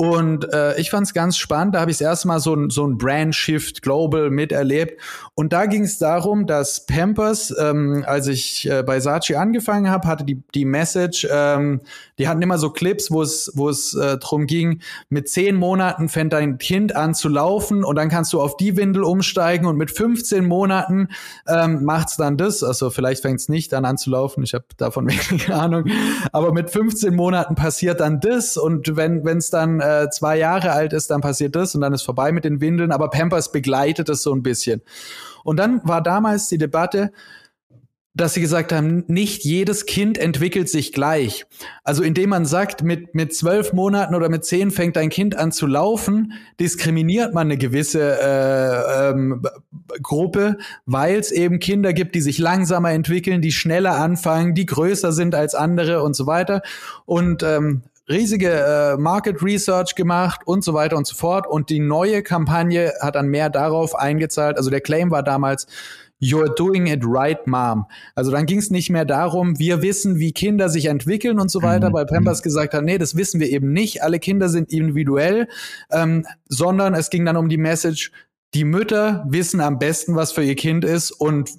Speaker 1: und äh, ich fand es ganz spannend. Da habe ich das erste Mal so ein, so ein Brand-Shift Global miterlebt. Und da ging es darum, dass Pampers, ähm, als ich äh, bei Saatchi angefangen habe, hatte die, die Message, ähm, die hatten immer so Clips, wo es, äh, drum ging, mit zehn Monaten fängt dein Kind an zu laufen und dann kannst du auf die Windel umsteigen und mit 15 Monaten ähm, macht's dann das. Also vielleicht fängt's nicht dann an zu laufen. Ich habe davon wenig Ahnung. Aber mit 15 Monaten passiert dann das und wenn es dann äh, äh, zwei Jahre alt ist, dann passiert das und dann ist vorbei mit den Windeln. Aber Pampers begleitet das so ein bisschen. Und dann war damals die Debatte, dass sie gesagt haben, nicht jedes Kind entwickelt sich gleich. Also indem man sagt, mit, mit zwölf Monaten oder mit zehn fängt ein Kind an zu laufen, diskriminiert man eine gewisse äh, ähm, Gruppe, weil es eben Kinder gibt, die sich langsamer entwickeln, die schneller anfangen, die größer sind als andere und so weiter. Und ähm, riesige äh, Market Research gemacht und so weiter und so fort. Und die neue Kampagne hat dann mehr darauf eingezahlt. Also der Claim war damals, You're doing it right, Mom. Also dann ging es nicht mehr darum, wir wissen, wie Kinder sich entwickeln und so weiter, mhm. weil Pampers gesagt hat, nee, das wissen wir eben nicht. Alle Kinder sind individuell, ähm, sondern es ging dann um die Message, die Mütter wissen am besten, was für ihr Kind ist und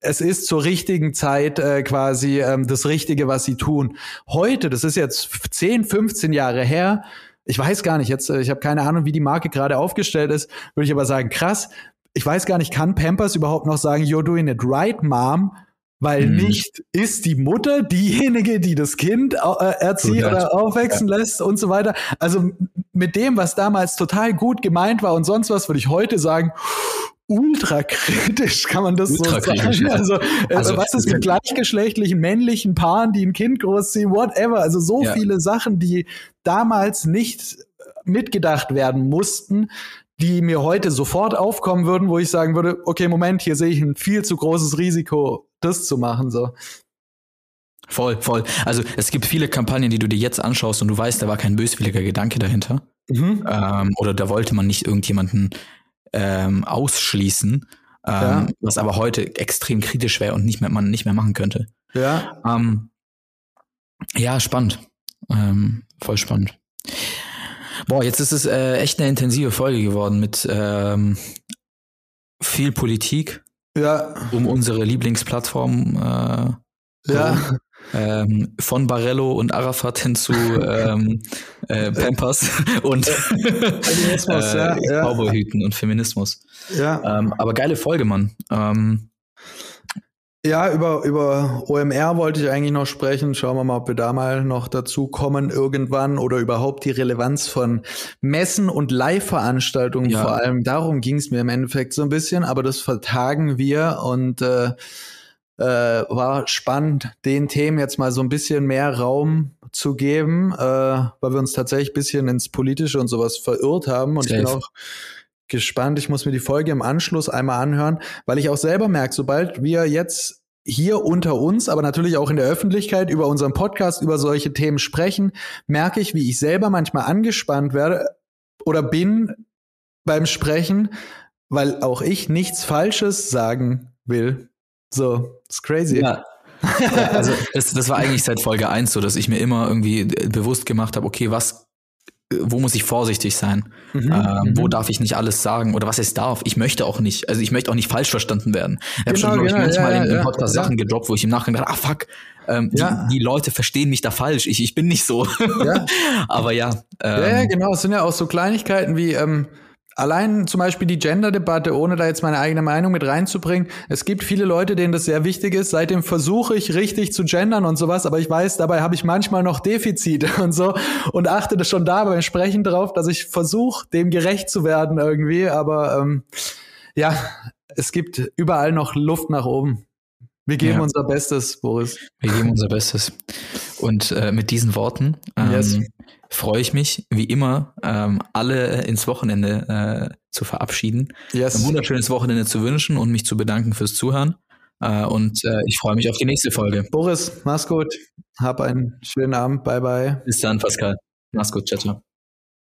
Speaker 1: es ist zur richtigen Zeit äh, quasi ähm, das Richtige, was sie tun. Heute, das ist jetzt 10, 15 Jahre her, ich weiß gar nicht, jetzt, äh, ich habe keine Ahnung, wie die Marke gerade aufgestellt ist, würde ich aber sagen, krass, ich weiß gar nicht, kann Pampers überhaupt noch sagen, you're doing it right, Mom? Weil mhm. nicht ist die Mutter diejenige, die das Kind äh, erzieht oder aufwachsen ja. lässt und so weiter. Also mit dem, was damals total gut gemeint war und sonst was, würde ich heute sagen, ultra kritisch, kann man das ultra so sagen. Ja. Also, äh, also, was ist mit gleichgeschlechtlichen männlichen Paaren, die ein Kind großziehen, whatever. Also so ja. viele Sachen, die damals nicht mitgedacht werden mussten, die mir heute sofort aufkommen würden, wo ich sagen würde, okay, Moment, hier sehe ich ein viel zu großes Risiko, das zu machen, so.
Speaker 2: Voll, voll. Also es gibt viele Kampagnen, die du dir jetzt anschaust und du weißt, da war kein böswilliger Gedanke dahinter. Mhm. Ähm, oder da wollte man nicht irgendjemanden ähm, ausschließen, ähm, ja. was aber heute extrem kritisch wäre und nicht mehr, man nicht mehr machen könnte.
Speaker 1: Ja.
Speaker 2: Ähm, ja, spannend. Ähm, voll spannend. Boah, jetzt ist es äh, echt eine intensive Folge geworden mit ähm, viel Politik.
Speaker 1: Ja.
Speaker 2: Um unsere Lieblingsplattform. Äh,
Speaker 1: ja.
Speaker 2: ähm, von Barello und Arafat hin zu ähm, äh, Pampers und
Speaker 1: Feminismus,
Speaker 2: äh,
Speaker 1: ja.
Speaker 2: Cowboyhüten und Feminismus.
Speaker 1: Ja.
Speaker 2: Ähm, aber geile Folge, Mann. Ähm,
Speaker 1: Ja, über, über OMR wollte ich eigentlich noch sprechen. Schauen wir mal, ob wir da mal noch dazu kommen irgendwann oder überhaupt die Relevanz von Messen und Live-Veranstaltungen.
Speaker 2: Ja.
Speaker 1: Vor allem darum ging es mir im Endeffekt so ein bisschen, aber das vertagen wir und äh, äh, war spannend, den Themen jetzt mal so ein bisschen mehr Raum zu geben, äh, weil wir uns tatsächlich ein bisschen ins Politische und sowas verirrt haben. Und ich bin
Speaker 2: Safe.
Speaker 1: auch gespannt. Ich muss mir die Folge im Anschluss einmal anhören, weil ich auch selber merke, sobald wir jetzt hier unter uns, aber natürlich auch in der Öffentlichkeit über unseren Podcast über solche Themen sprechen, merke ich, wie ich selber manchmal angespannt werde oder bin beim Sprechen, weil auch ich nichts Falsches sagen will. So, ist crazy.
Speaker 2: Ja. also das, das war eigentlich seit Folge 1 so, dass ich mir immer irgendwie äh, bewusst gemacht habe, okay, was, wo muss ich vorsichtig sein?
Speaker 1: Mhm,
Speaker 2: ähm, Wo
Speaker 1: mhm.
Speaker 2: darf ich nicht alles sagen? Oder was es darf? Ich möchte auch nicht, also ich möchte auch nicht falsch verstanden werden. Ich habe
Speaker 1: Genau,
Speaker 2: schon glaub ich,
Speaker 1: genau,
Speaker 2: manchmal
Speaker 1: ja,
Speaker 2: in, im
Speaker 1: ja,
Speaker 2: Podcast
Speaker 1: ja.
Speaker 2: Sachen gedroppt, wo ich im Nachhinein dachte, ah fuck, ähm,
Speaker 1: Ja.
Speaker 2: die, die Leute verstehen mich da falsch. Ich, ich bin nicht so.
Speaker 1: Ja.
Speaker 2: Aber ja. Ähm,
Speaker 1: Ja, ja, genau. Es sind ja auch so Kleinigkeiten wie ähm, allein zum Beispiel die Gender-Debatte, ohne da jetzt meine eigene Meinung mit reinzubringen. Es gibt viele Leute, denen das sehr wichtig ist. Seitdem versuche ich richtig zu gendern und sowas, aber ich weiß, dabei habe ich manchmal noch Defizite und so und achte das schon da beim Sprechen drauf, dass ich versuche, dem gerecht zu werden irgendwie. Aber ähm, ja, es gibt überall noch Luft nach oben. Wir geben
Speaker 2: Ja.
Speaker 1: unser Bestes, Boris.
Speaker 2: Wir geben unser Bestes. Und äh, mit diesen Worten ähm,
Speaker 1: Yes.
Speaker 2: Freue ich mich, wie immer, ähm, alle ins Wochenende äh, zu verabschieden. Ein
Speaker 1: Yes.
Speaker 2: wunderschönes Wochenende zu wünschen und mich zu bedanken fürs Zuhören. Äh, und äh, ich freue mich auf die nächste Folge.
Speaker 1: Boris, mach's gut. Hab einen schönen Abend. Bye, bye.
Speaker 2: Bis dann, Pascal. Mach's gut. Ciao, ciao.